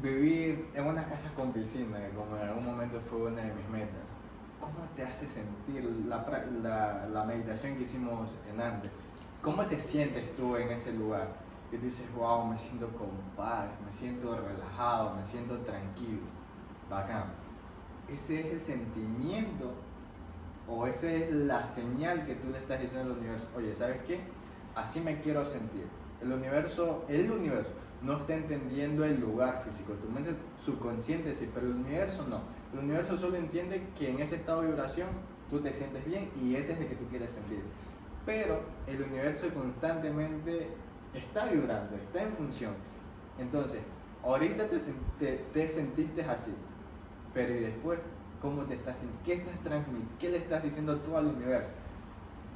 Speaker 3: vivir en una casa con piscina, como en algún momento fue una de mis metas. ¿Cómo te hace sentir la, la, la meditación que hicimos en antes? ¿Cómo te sientes tú en ese lugar? Y tú dices, wow, me siento con paz, me siento relajado, me siento tranquilo. Bacán. Ese es el sentimiento o esa es la señal que tú le estás diciendo al universo. Oye, ¿sabes qué? Así me quiero sentir. El universo, el universo no está entendiendo el lugar físico. Tu mente subconsciente sí, pero el universo no. El universo solo entiende que en ese estado de vibración tú te sientes bien y ese es el que tú quieres sentir. Pero el universo constantemente está vibrando, está en función. Entonces, ahorita te, te, te sentiste así, pero ¿y después cómo te estás sintiendo? ¿Qué estás transmitiendo? ¿Qué le estás diciendo tú al universo?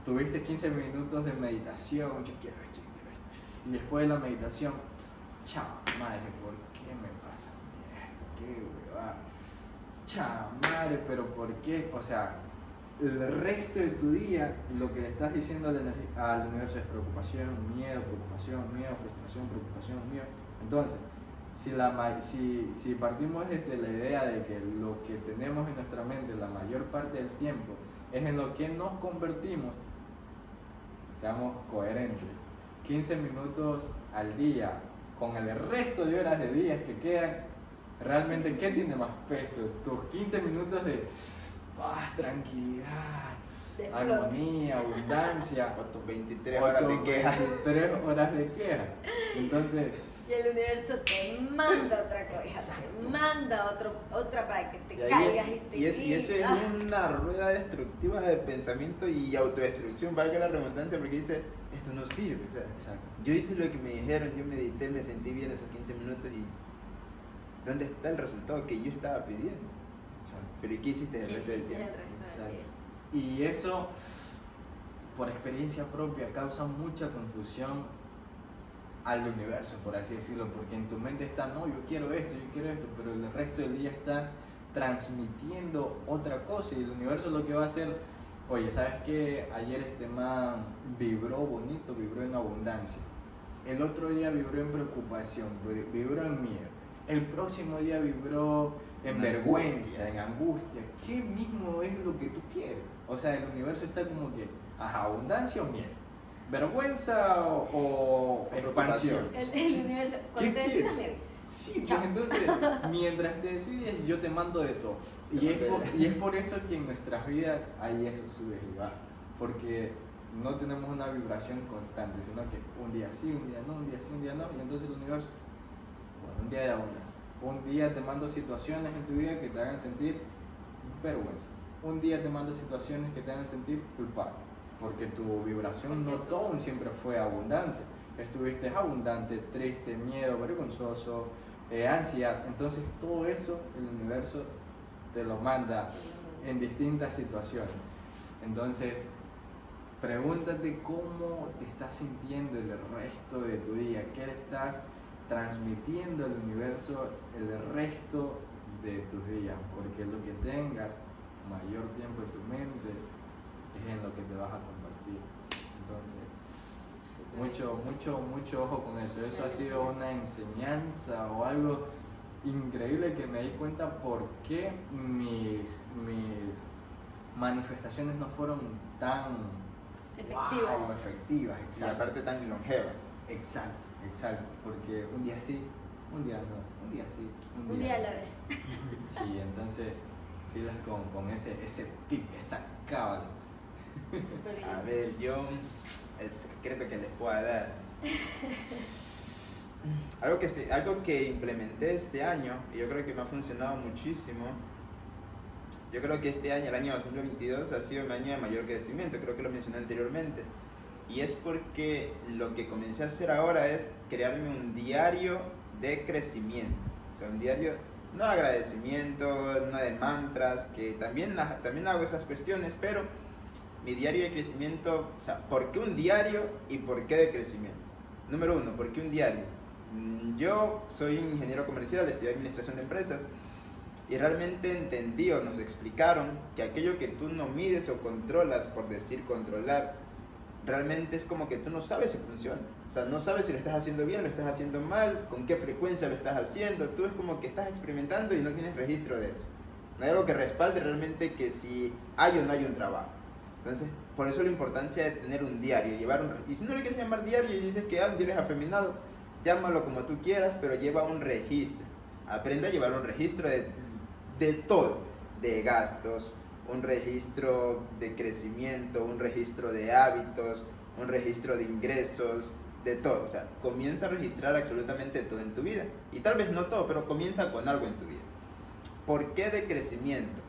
Speaker 3: Tuviste 15 minutos de meditación, yo quiero esto, yo quiero. Y después de la meditación, chao, madre, ¿por qué me pasa esto? ¿Qué huevada? Chao, madre, pero ¿por qué? O sea, el resto de tu día lo que le estás diciendo al, universo es preocupación, miedo, preocupación, miedo, frustración, preocupación, miedo. Entonces, si, la, si, si partimos desde la idea de que lo que tenemos en nuestra mente la mayor parte del tiempo es en lo que nos convertimos, seamos coherentes. 15 minutos al día con el resto de horas de días que quedan, realmente, ¿qué tiene más peso? Tus 15 minutos de paz, tranquilidad, armonía, abundancia,
Speaker 2: O tus 23 horas de queja.
Speaker 3: 3 horas de queja. Entonces,
Speaker 1: Y el universo te manda otra cosa,
Speaker 3: Exacto.
Speaker 1: te manda otro, otra para que te
Speaker 2: Y,
Speaker 1: caigas
Speaker 2: es-
Speaker 1: y te
Speaker 2: y es- y eso es una rueda destructiva de pensamiento y autodestrucción, valga la redundancia, porque dice, esto no sirve. O sea,
Speaker 3: exacto.
Speaker 2: yo hice lo que me dijeron, yo medité, me sentí bien esos 15 minutos y ¿dónde está el resultado que yo estaba pidiendo? Pero ¿y qué hiciste el
Speaker 1: ¿qué
Speaker 2: resto del tiempo?
Speaker 1: resto del día?
Speaker 3: Y eso, por experiencia propia, causa mucha confusión al universo, por así decirlo, porque en tu mente está, no, yo quiero esto, yo quiero esto, pero el resto del día estás transmitiendo otra cosa y el universo lo que va a hacer, oye, ¿sabes qué? Ayer este man vibró bonito, vibró en abundancia. El otro día vibró en preocupación, vi- vibró en miedo. El próximo día vibró en
Speaker 2: En
Speaker 3: vergüenza,
Speaker 2: angustia.
Speaker 3: en angustia. ¿Qué mismo es lo que tú quieres? O sea, el universo está como que, ajá, abundancia o miedo. Vergüenza o, o
Speaker 2: O
Speaker 3: expansión.
Speaker 1: El, el universo, cuando te
Speaker 3: ¿Qué
Speaker 1: decidas
Speaker 3: quieres?
Speaker 1: me avisas.
Speaker 3: Sí, pues entonces, <laughs> mientras te decides, yo te mando de todo. Y es, por, y es por eso que en nuestras vidas hay esos subes y. Porque no tenemos una vibración constante, sino que un día sí, un día no, un día sí, un día no. Y entonces el universo, bueno, un día de abundancia. Un día te mando situaciones en tu vida que te hagan sentir vergüenza. Un día te mando situaciones que te hagan sentir culpable. Porque tu vibración no todo siempre fue abundancia. Estuviste abundante, triste, miedo, vergonzoso, eh, ansiedad. Entonces todo eso el universo te lo manda en distintas situaciones. Entonces, pregúntate cómo te estás sintiendo el resto de tu día, qué estás transmitiendo al universo el resto de tus días, porque lo que tengas mayor tiempo en tu mente es en lo que te vas a compartir. ti. Entonces, mucho, mucho, mucho ojo con eso. Eso ha sido una enseñanza o algo increíble que me di cuenta por qué mis, mis manifestaciones no fueron tan
Speaker 1: Efectivas.
Speaker 3: wow, efectivas,
Speaker 2: Y aparte tan longevas.
Speaker 3: Exacto, exacto, porque un día sí, un día no, un día sí, un día,
Speaker 1: Un día a la vez. <laughs>
Speaker 3: Sí, entonces, pilas con, con ese, ese tip, esa cábala.
Speaker 2: A ver, yo el secreto que les pueda dar. Algo que, algo que implementé este año y yo creo que me ha funcionado muchísimo. Yo creo que este año, el año 2022, ha sido mi año de mayor crecimiento, creo que lo mencioné anteriormente. Y es porque lo que comencé a hacer ahora es crearme un diario de crecimiento. O sea, un diario, no de agradecimiento, no de mantras, que también, la- también hago esas cuestiones, pero mi diario de crecimiento, o sea, ¿por qué un diario y por qué de crecimiento? Número uno, ¿por qué un diario? Mm, Yo soy ingeniero comercial, estudié administración de empresas y realmente entendí o nos explicaron que aquello que tú no mides o controlas, por decir controlar, realmente es como que tú no sabes si funciona. O sea, no sabes si lo estás haciendo bien, lo estás haciendo mal, con qué frecuencia lo estás haciendo. Tú es como que estás experimentando y no tienes registro de eso. No hay algo que respalde realmente que si hay o no hay un trabajo. Entonces, por eso la importancia de tener un diario, llevar un... Y si no le quieres llamar diario y dices que ah, un diario es afeminado, llámalo como tú quieras, pero lleva un registro. Aprende a llevar un registro de, de todo, de gastos, un registro de crecimiento, un registro de hábitos, un registro de ingresos, de todo. O sea, comienza a registrar absolutamente todo en tu vida. Y tal vez no todo, pero comienza con algo en tu vida. ¿Por qué de crecimiento?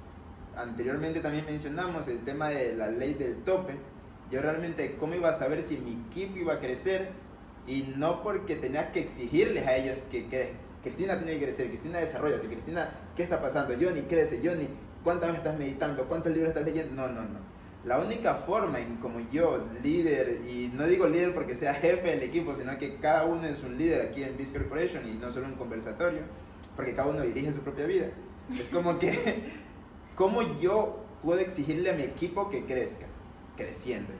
Speaker 2: Anteriormente también mencionamos el tema de la ley del tope. Yo realmente, ¿cómo iba a saber si mi equipo iba a crecer? Y no porque tenía que exigirles a ellos que crezcan. Cristina tiene que crecer, Cristina desarrollate, Cristina, ¿qué está pasando? Johnny crece, Johnny, ¿cuántas veces estás meditando? ¿Cuántos libros estás leyendo? No, no, no. La única forma en como yo, líder, y no digo líder porque sea jefe del equipo, sino que cada uno es un líder aquí en Biz Corporation y no solo un conversatorio, porque cada uno dirige su propia vida. Es como que, <laughs> ¿cómo yo puedo exigirle a mi equipo que crezca? Creciendo.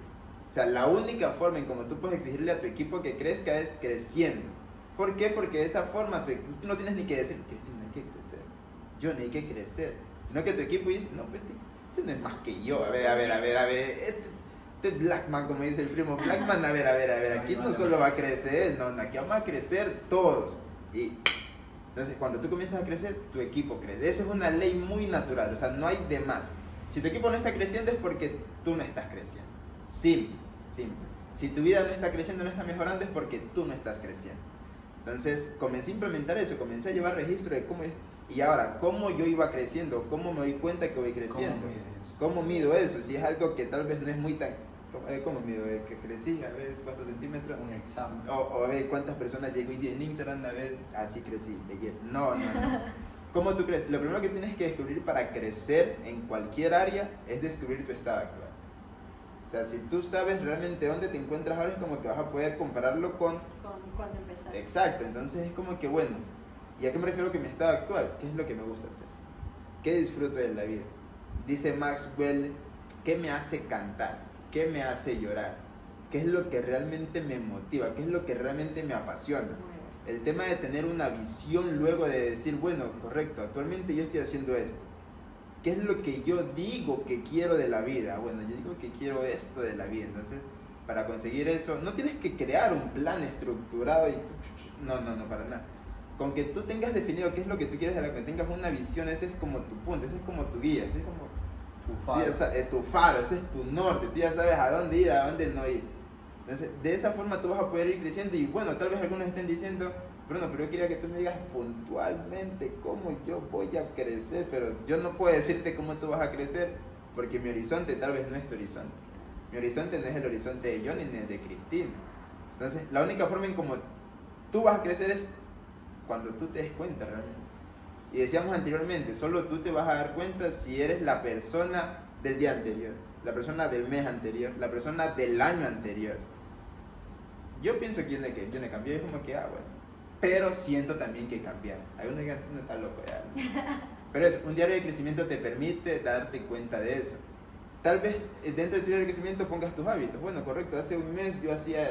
Speaker 2: O sea, la única forma en como tú puedes exigirle a tu equipo que crezca es creciendo. ¿Por qué? Porque de esa forma tú, tú no tienes ni que decir, Cristina, hay que crecer. No hay que crecer. Sino que tu equipo dice, no, pues tú no es más que yo. A ver, a ver, a ver, a ver. Este, este es Blackman, como dice el primo Blackman. A ver, a ver, a ver. Aquí no solo va a crecer, no, aquí vamos a crecer todos. Y entonces, cuando tú comienzas a crecer, tu equipo crece. Esa es una ley muy natural, o sea, no hay de más. Si tu equipo no está creciendo es porque tú no estás creciendo. Simple, simple. Si tu vida no está creciendo, no está mejorando es porque tú no estás creciendo. Entonces, comencé a implementar eso, comencé a llevar registro de cómo. Y ahora, ¿cómo yo iba creciendo? ¿Cómo me doy cuenta que voy creciendo?
Speaker 3: ¿Cómo eso?
Speaker 2: ¿Cómo mido eso? Si es algo que tal vez no es muy tan... ¿Cómo, eh, cómo mido? Eh, ¿Que crecí? A ver, ¿cuántos centímetros?
Speaker 3: Un examen.
Speaker 2: O, o a ver cuántas personas llegó día en Instagram, a ver, así crecí. No, no, no. <laughs> ¿Cómo tú crees? Lo primero que tienes que descubrir para crecer en cualquier área es descubrir tu estado actual. O sea, si tú sabes realmente dónde te encuentras ahora, es como que vas a poder compararlo con...
Speaker 1: Con, cuando empezaste.
Speaker 2: Exacto, entonces es como que bueno, ¿y a qué me refiero con mi estado actual? ¿Qué es lo que me gusta hacer? ¿Qué disfruto de la vida? Dice Maxwell, ¿qué me hace cantar? ¿Qué me hace llorar? ¿Qué es lo que realmente me motiva? ¿Qué es lo que realmente me apasiona? El tema de tener una visión luego de decir, bueno, correcto, actualmente yo estoy haciendo esto. ¿Qué es lo que yo digo que quiero de la vida? Bueno, yo digo que quiero esto de la vida. Entonces, para conseguir eso, no tienes que crear un plan estructurado y... No, no, no, para nada. Con que tú tengas definido qué es lo que tú quieres de la que tengas una visión, ese es como tu punto, ese es como tu guía, ese es como
Speaker 3: Tu faro.
Speaker 2: es tu faro, ese es tu norte, tú ya sabes a dónde ir, a dónde no ir. Entonces, de esa forma tú vas a poder ir creciendo y bueno, tal vez algunos estén diciendo, Bruno, pero yo quería que tú me digas puntualmente cómo yo voy a crecer, pero yo no puedo decirte cómo tú vas a crecer porque mi horizonte tal vez no es tu horizonte. Mi horizonte no es el horizonte de Johnny ni el de Cristina. Entonces, la única forma en cómo tú vas a crecer es cuando tú te des cuenta realmente. Y decíamos anteriormente, solo tú te vas a dar cuenta si eres la persona del día anterior, la persona del mes anterior, la persona del año anterior. Yo pienso que yo no, que yo no cambié, es como que, ah, bueno. Pero siento también que cambiar. Hay uno que no está loco ya. <laughs> Pero es, un diario de crecimiento te permite darte cuenta de eso. tal vez eh, dentro del diario de crecimiento pongas tus hábitos. Bueno, correcto, hace un mes yo hacía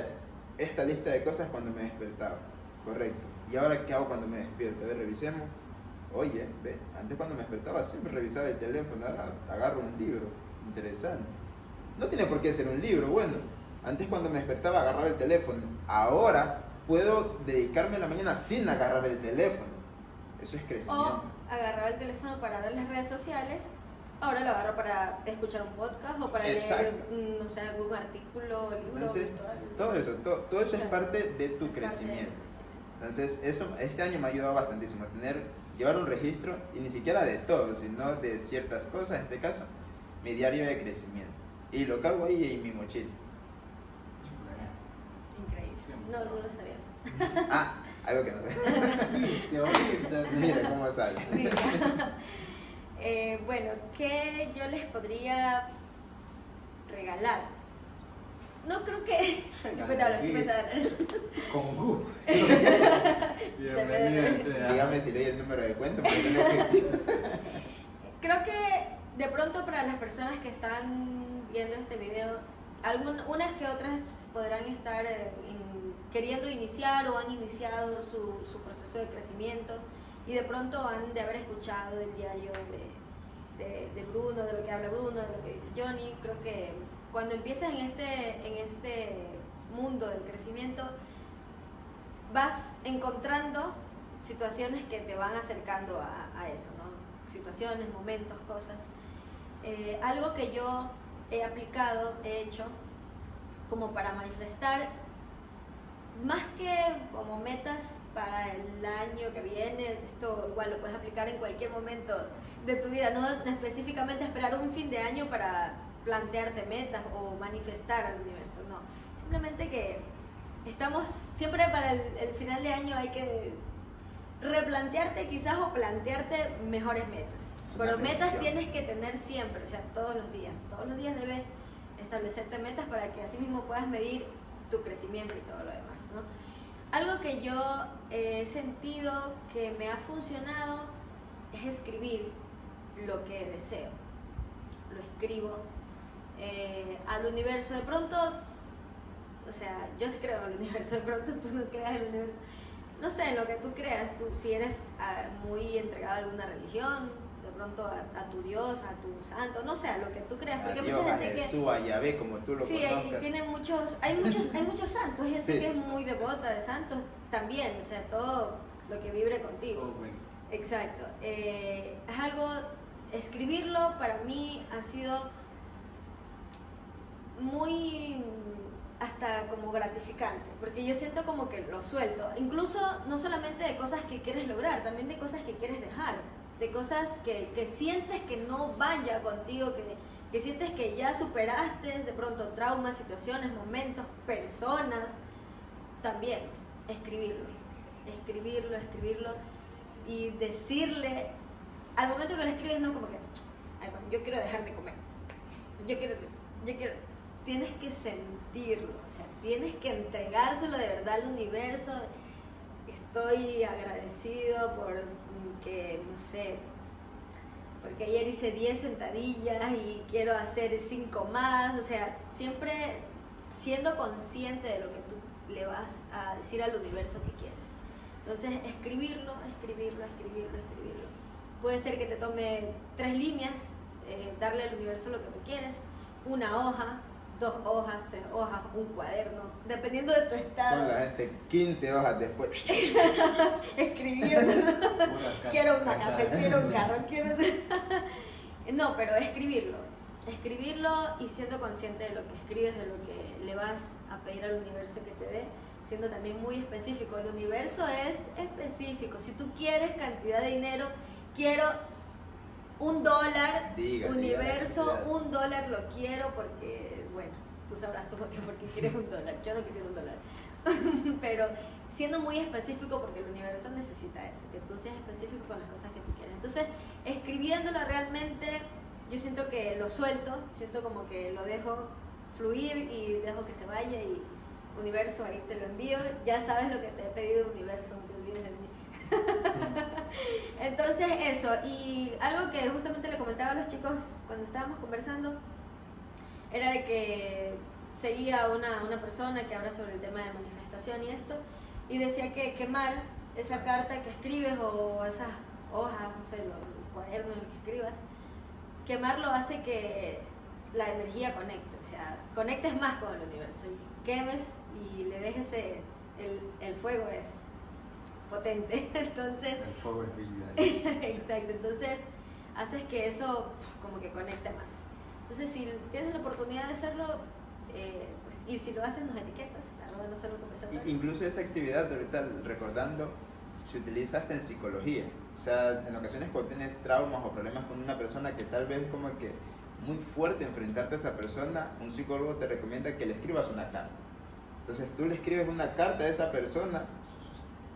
Speaker 2: esta lista de cosas cuando me despertaba. Correcto. ¿Y ahora qué hago cuando me despierto? A ver, revisemos. Oye, ve, antes cuando me despertaba siempre revisaba el teléfono, ahora agarro un libro. Interesante. No tiene por qué ser un libro, bueno. Antes cuando me despertaba agarraba el teléfono. Ahora puedo dedicarme la mañana sin agarrar el teléfono. Eso es crecimiento.
Speaker 1: O agarraba el teléfono para ver las redes sociales, ahora lo agarro para escuchar un podcast o para leer,
Speaker 2: Exacto.
Speaker 1: mm, no sé, algún artículo, libro.
Speaker 2: Entonces,
Speaker 1: virtual.
Speaker 2: todo eso, todo, todo eso es parte de tu
Speaker 1: Es
Speaker 2: crecimiento. Entonces, eso este año me ha ayudado bastantísimo a tener, llevar un registro, y ni siquiera de todo, sino de ciertas cosas, en este caso, mi diario de crecimiento. Y lo cargo ahí en mi mochila.
Speaker 1: Increíble. No, no lo sabía. <laughs>
Speaker 2: Ah, algo que no
Speaker 3: ahorita. <laughs>
Speaker 2: Mira cómo sale.
Speaker 1: Sí. <laughs> Eh, bueno, ¿qué yo les podría regalar? No creo que...
Speaker 3: Con gusto. <laughs> Bienvenida sea.
Speaker 2: Dígame si leí el número de cuenta, porque no efectivo. <laughs>
Speaker 1: Creo que de pronto para las personas que están viendo este video, algún, unas que otras podrán estar eh, en- queriendo iniciar o han iniciado su, su proceso de crecimiento y de pronto han de haber escuchado el diario de, de- de Bruno, de lo que habla Bruno, de lo que dice Johnny. Creo que cuando empiezas en este, en este mundo del crecimiento, vas encontrando situaciones que te van acercando a, a eso, ¿no? Situaciones, momentos, cosas. Eh, algo que yo he aplicado, he hecho, como para manifestar, más que como metas para el año que viene, esto igual lo puedes aplicar en cualquier momento de tu vida, no específicamente esperar un fin de año para plantearte metas o manifestar al universo, no. Simplemente que estamos, siempre para el, el final de año hay que replantearte quizás o plantearte mejores metas. Pero metas tienes que tener siempre, o sea, todos los días. Todos los días debes establecerte metas para que así mismo puedas medir tu crecimiento y todo lo demás, ¿no? Algo que yo he sentido que me ha funcionado es escribir lo que deseo. Lo escribo eh, al universo. De pronto, o sea, yo sí creo en el universo, de pronto <laughs> tú no creas en el universo. No sé, en lo que tú creas, tú, si eres muy entregado a alguna religión, de pronto a, a tu Dios, a tu santo, no sé, a lo que tú creas, porque hay
Speaker 2: Adiós
Speaker 1: mucha
Speaker 2: a
Speaker 1: gente que...
Speaker 2: Jesús, a Yahvé, como tú lo
Speaker 1: Sí, hay, tiene muchos, hay muchos, hay muchos santos, gente
Speaker 2: Sí.
Speaker 1: que es muy devota de santos también, o sea, todo lo que vibre contigo.
Speaker 3: Oh, bueno.
Speaker 1: Exacto. Eh, es algo, escribirlo para mí ha sido muy hasta como gratificante, porque yo siento como que lo suelto, incluso no solamente de cosas que quieres lograr, también de cosas que quieres dejar, de cosas que, que sientes que no van ya contigo, que, que sientes que ya superaste de pronto traumas, situaciones, momentos, personas, también escribirlo, escribirlo, escribirlo y decirle, al momento que lo escribes, no como que, "Ay, bueno, yo quiero dejar de comer, yo quiero, yo quiero, tienes que sentirlo, o sea, tienes que entregárselo de verdad al universo. Estoy agradecido por que, no sé, porque ayer hice 10 sentadillas y quiero hacer 5 más, o sea, siempre siendo consciente de lo que tú le vas a decir al universo que quieres. Entonces, escribirlo, escribirlo, escribirlo, escribirlo. Puede ser que te tome tres líneas, eh, darle al universo lo que tú quieres, una hoja, dos hojas, tres hojas, un cuaderno, dependiendo de tu
Speaker 2: Con
Speaker 1: estado.
Speaker 2: la gente 15 hojas después. <laughs>
Speaker 1: Escribiendo. <laughs> Quiero una casa, quiero un carro, quiero... <laughs> no, pero escribirlo. Escribirlo y siendo consciente de lo que escribes, de lo que le vas a pedir al universo que te dé, siendo también muy específico. El universo es específico. Si tú quieres cantidad de dinero, quiero un dólar,
Speaker 2: Diga,
Speaker 1: universo, un dólar lo quiero porque, bueno, tú sabrás tu motivo porque quieres un dólar. Yo no quisiera un dólar. <laughs> Pero siendo muy específico porque el universo necesita eso, que tú seas específico con las cosas que tú quieres. Entonces, escribiéndolo realmente, yo siento que lo suelto, siento como que lo dejo fluir y dejo que se vaya y universo, ahí te lo envío. Ya sabes lo que te he pedido, universo, no te olvides de mí. <laughs> Entonces eso, y algo que justamente le comentaba a los chicos cuando estábamos conversando, era de que seguía una, una persona que habla sobre el tema de manifestación y esto, y decía que quemar esa carta que escribes o esas hojas, no sé, el cuaderno en el que escribas, quemarlo hace que la energía conecte, o sea, conectes más con el universo y quemes y le dejes el, el fuego es potente, <laughs> entonces...
Speaker 3: El fuego es vida. <laughs>
Speaker 1: Exacto, entonces haces que eso como que conecte más. Entonces si tienes la oportunidad de hacerlo, eh, pues, y si lo haces nos etiquetas, claro, no solo.
Speaker 2: Incluso esa actividad, ahorita recordando, se utiliza hasta en psicología. O sea, en ocasiones cuando tienes traumas o problemas con una persona que tal vez como que muy fuerte enfrentarte a esa persona, un psicólogo te recomienda que le escribas una carta. Entonces tú le escribes una carta a esa persona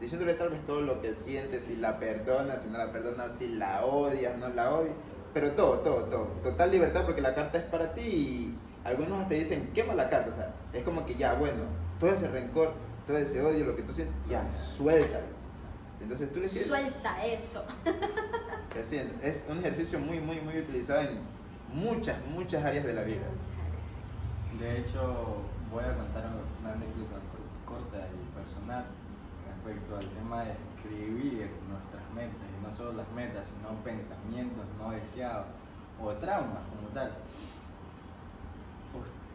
Speaker 2: diciéndole tal vez todo lo que sientes, si la perdonas, si no la perdonas, si la odias, no la odias, pero todo, todo, todo. Total libertad porque la carta es para ti y algunos hasta dicen, quema la carta, o sea, es como que ya, bueno, todo ese rencor, todo ese odio, lo que tú sientes, ya, suéltalo. Entonces tú le
Speaker 1: dices... Suelta eso. <laughs>
Speaker 2: Es un ejercicio muy, muy, muy utilizado en muchas, muchas áreas de la vida.
Speaker 3: De hecho, voy a contar una anécdota corta y personal respecto al tema de escribir nuestras metas, y no solo las metas, sino pensamientos no deseados o traumas como tal.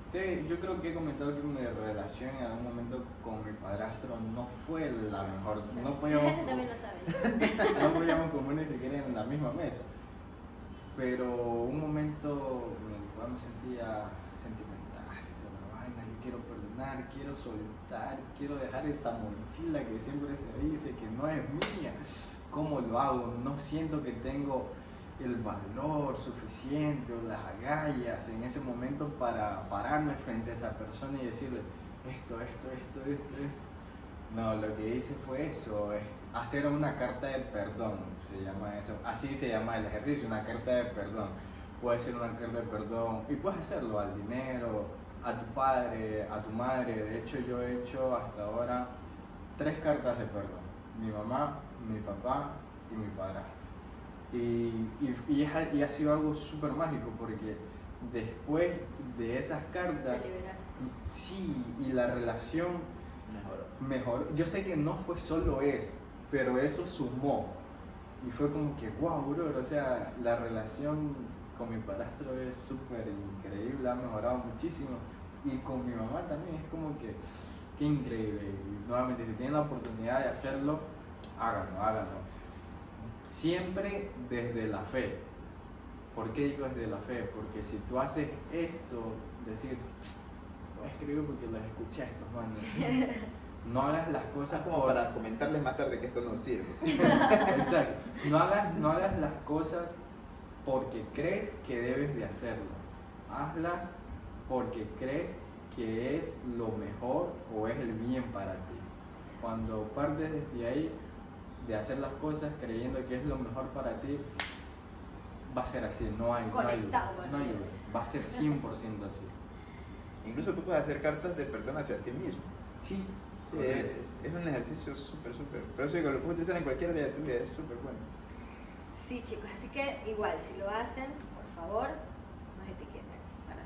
Speaker 3: Usted, yo creo que he comentado que mi relación en algún momento con mi padrastro no fue la mejor. No podíamos, <laughs> <laughs> no podíamos comer ni siquiera en la misma mesa. Pero un momento en el cual me sentía sentimental y toda la vaina, yo quiero quiero soltar, quiero dejar esa mochila que siempre se dice que no es mía. ¿Cómo lo hago? No siento que tengo el valor suficiente o las agallas en ese momento para pararme frente a esa persona y decirle esto, esto, esto, esto, esto. No, lo que hice fue eso, es hacer una carta de perdón, se llama eso, así se llama el ejercicio, una carta de perdón. Puede ser una carta de perdón y puedes hacerlo al dinero, a tu padre, a tu madre. De hecho, yo he hecho hasta ahora tres cartas de perdón. Mi mamá, mi papá y mi padrastro. Y, y, y, ha sido algo súper mágico porque después de esas cartas, sí, y la relación mejoró. Yo sé que no fue solo eso, pero eso sumó. Y fue como que, wow, bro, o sea, la relación con mi padrastro es súper increíble, ha mejorado muchísimo. Y con mi mamá también es como que, qué increíble. Y nuevamente, si tienen la oportunidad de hacerlo, háganlo, háganlo siempre desde la fe. ¿Por qué digo desde la fe? Porque si tú haces esto, decir, voy a escribir porque las escuché estos manos. <laughs> No hagas las cosas
Speaker 2: como para comentarles más tarde que esto no sirve. <laughs>
Speaker 3: Exacto. No hagas, no hagas las cosas porque crees que debes de hacerlas. Hazlas porque crees que es lo mejor o es el bien para ti. Cuando partes desde ahí, de hacer las cosas creyendo que es lo mejor para ti, va a ser así, no hay, no hay, no hay va a ser 100% así. <laughs>
Speaker 2: Incluso tú puedes hacer cartas de perdón hacia ti mismo.
Speaker 3: Sí.
Speaker 2: sí es, un ejercicio súper, súper. Pero eso digo, lo puedes utilizar en cualquier área de tu vida, es súper bueno.
Speaker 1: Sí, chicos, así que igual, si lo hacen, por favor,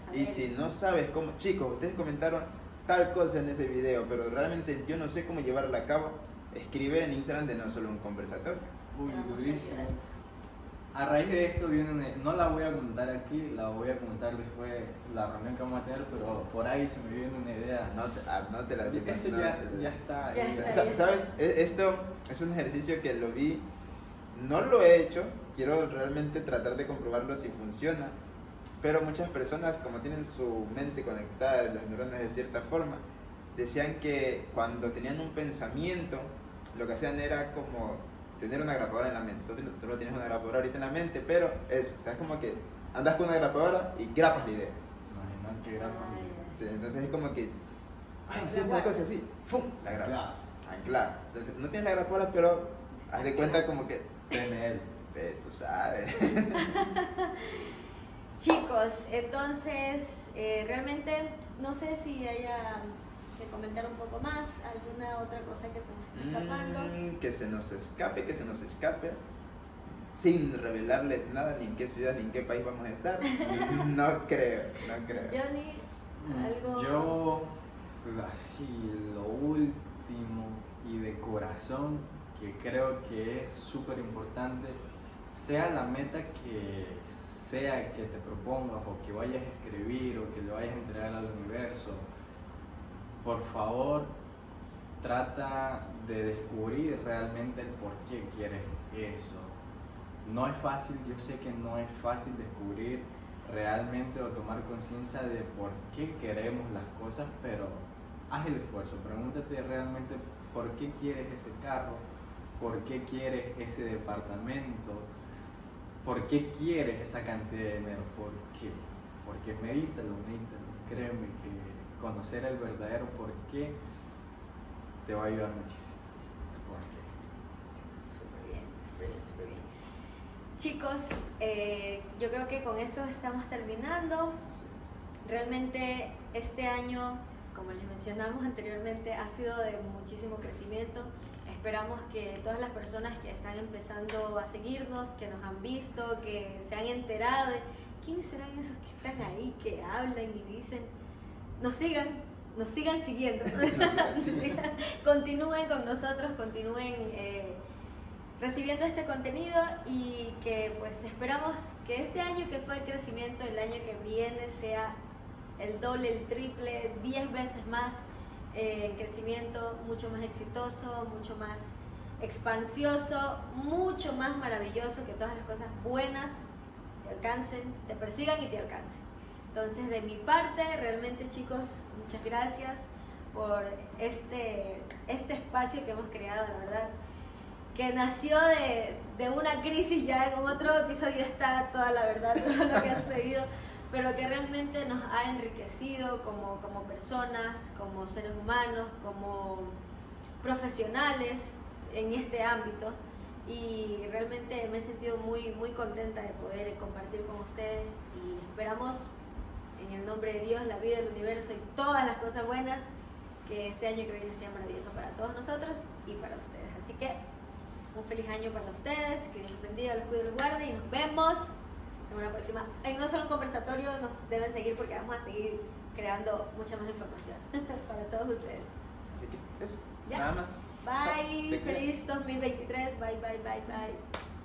Speaker 1: saber.
Speaker 2: Y si no sabes cómo, chicos, ustedes comentaron tal cosa en ese video, pero realmente yo no sé cómo llevarla a cabo escribe en Instagram de no solo un conversatorio.
Speaker 3: Uy, durísimo. A raíz de esto viene, no la voy a comentar aquí, la voy a comentar después la reunión que vamos a tener, pero por ahí se me viene una idea.
Speaker 2: No te, ah, no te la vi.
Speaker 3: Eso ya, ya, está.
Speaker 2: ¿Sabes? E, esto es un ejercicio que lo vi, no lo he hecho, quiero realmente tratar de comprobarlo si funciona, pero muchas personas como tienen su mente conectada, las neuronas de cierta forma, decían que cuando tenían un pensamiento, lo que hacían era como tener una grapadora en la mente. Tú, tú no tienes una grapadora ahorita en la mente, pero eso, o sea, es como que andas con una grapadora y grapas la idea.
Speaker 3: Imagina que grapas.
Speaker 2: Sí, entonces es como que, ay, es una cosa así, ¡fum! La grapa. Anclada. Entonces, no tienes la grapadora, pero haz de cuenta como que.
Speaker 3: Tiene él.
Speaker 2: Tú sabes. <laughs>
Speaker 1: Chicos, entonces, eh, realmente, no sé si haya que comentar un poco más, alguna otra cosa que se nos esté escapando.
Speaker 2: Mm, que se nos escape, que se nos escape. sin revelarles nada, ni en qué ciudad, ni en qué país vamos a estar. <laughs> No creo, no creo.
Speaker 1: Johnny,
Speaker 3: Mm,
Speaker 1: algo...
Speaker 3: Yo, así, lo último y de corazón que creo que es súper importante, sea la meta que sea que te propongas o que vayas a escribir o que le vayas a entregar al universo, por favor trata de descubrir realmente el por qué quieres eso. No es fácil, yo sé que no es fácil descubrir realmente o tomar conciencia de por qué queremos las cosas, pero haz el esfuerzo, pregúntate realmente por qué quieres ese carro, por qué quieres ese departamento, por qué quieres esa cantidad de dinero, por qué, porque medítalo, medítalo, créeme que conocer el verdadero por qué te va a ayudar muchísimo. Por qué.
Speaker 1: Súper bien, súper bien, súper bien. Chicos, eh, yo creo que con esto estamos terminando. Realmente este año, como les mencionamos anteriormente, ha sido de muchísimo crecimiento. Esperamos que todas las personas que están empezando a seguirnos, que nos han visto, que se han enterado de quiénes serán esos que están ahí, que hablan y dicen, nos sigan, nos sigan siguiendo. <laughs>
Speaker 2: Nos sigan.
Speaker 1: continúen con nosotros, continúen eh, recibiendo este contenido y que pues esperamos que este año que fue el crecimiento, el año que viene sea el doble, el triple, 10 veces más eh, crecimiento, mucho más exitoso, mucho más expansioso, mucho más maravilloso, que todas las cosas buenas te alcancen, te persigan y te alcancen. Entonces, de mi parte, realmente chicos, muchas gracias por este, este espacio que hemos creado, la verdad, que nació de, de una crisis, ya en otro episodio está toda la verdad, todo lo que ha sucedido, pero que realmente nos ha enriquecido como, como personas, como seres humanos, como profesionales en este ámbito y realmente me he sentido muy, muy contenta de poder compartir con ustedes y esperamos en el nombre de Dios, la vida, el universo y todas las cosas buenas que este año que viene sea maravilloso para todos nosotros y para ustedes. Así que un feliz año para ustedes, que Dios bendiga, los cuide los guarde y nos vemos una próxima. En no solo un conversatorio, nos deben seguir porque vamos a seguir creando mucha más información <laughs> para todos ustedes.
Speaker 2: Así que eso,
Speaker 1: Ya.
Speaker 2: nada más.
Speaker 1: Bye, feliz 2023, bye, bye, bye, bye.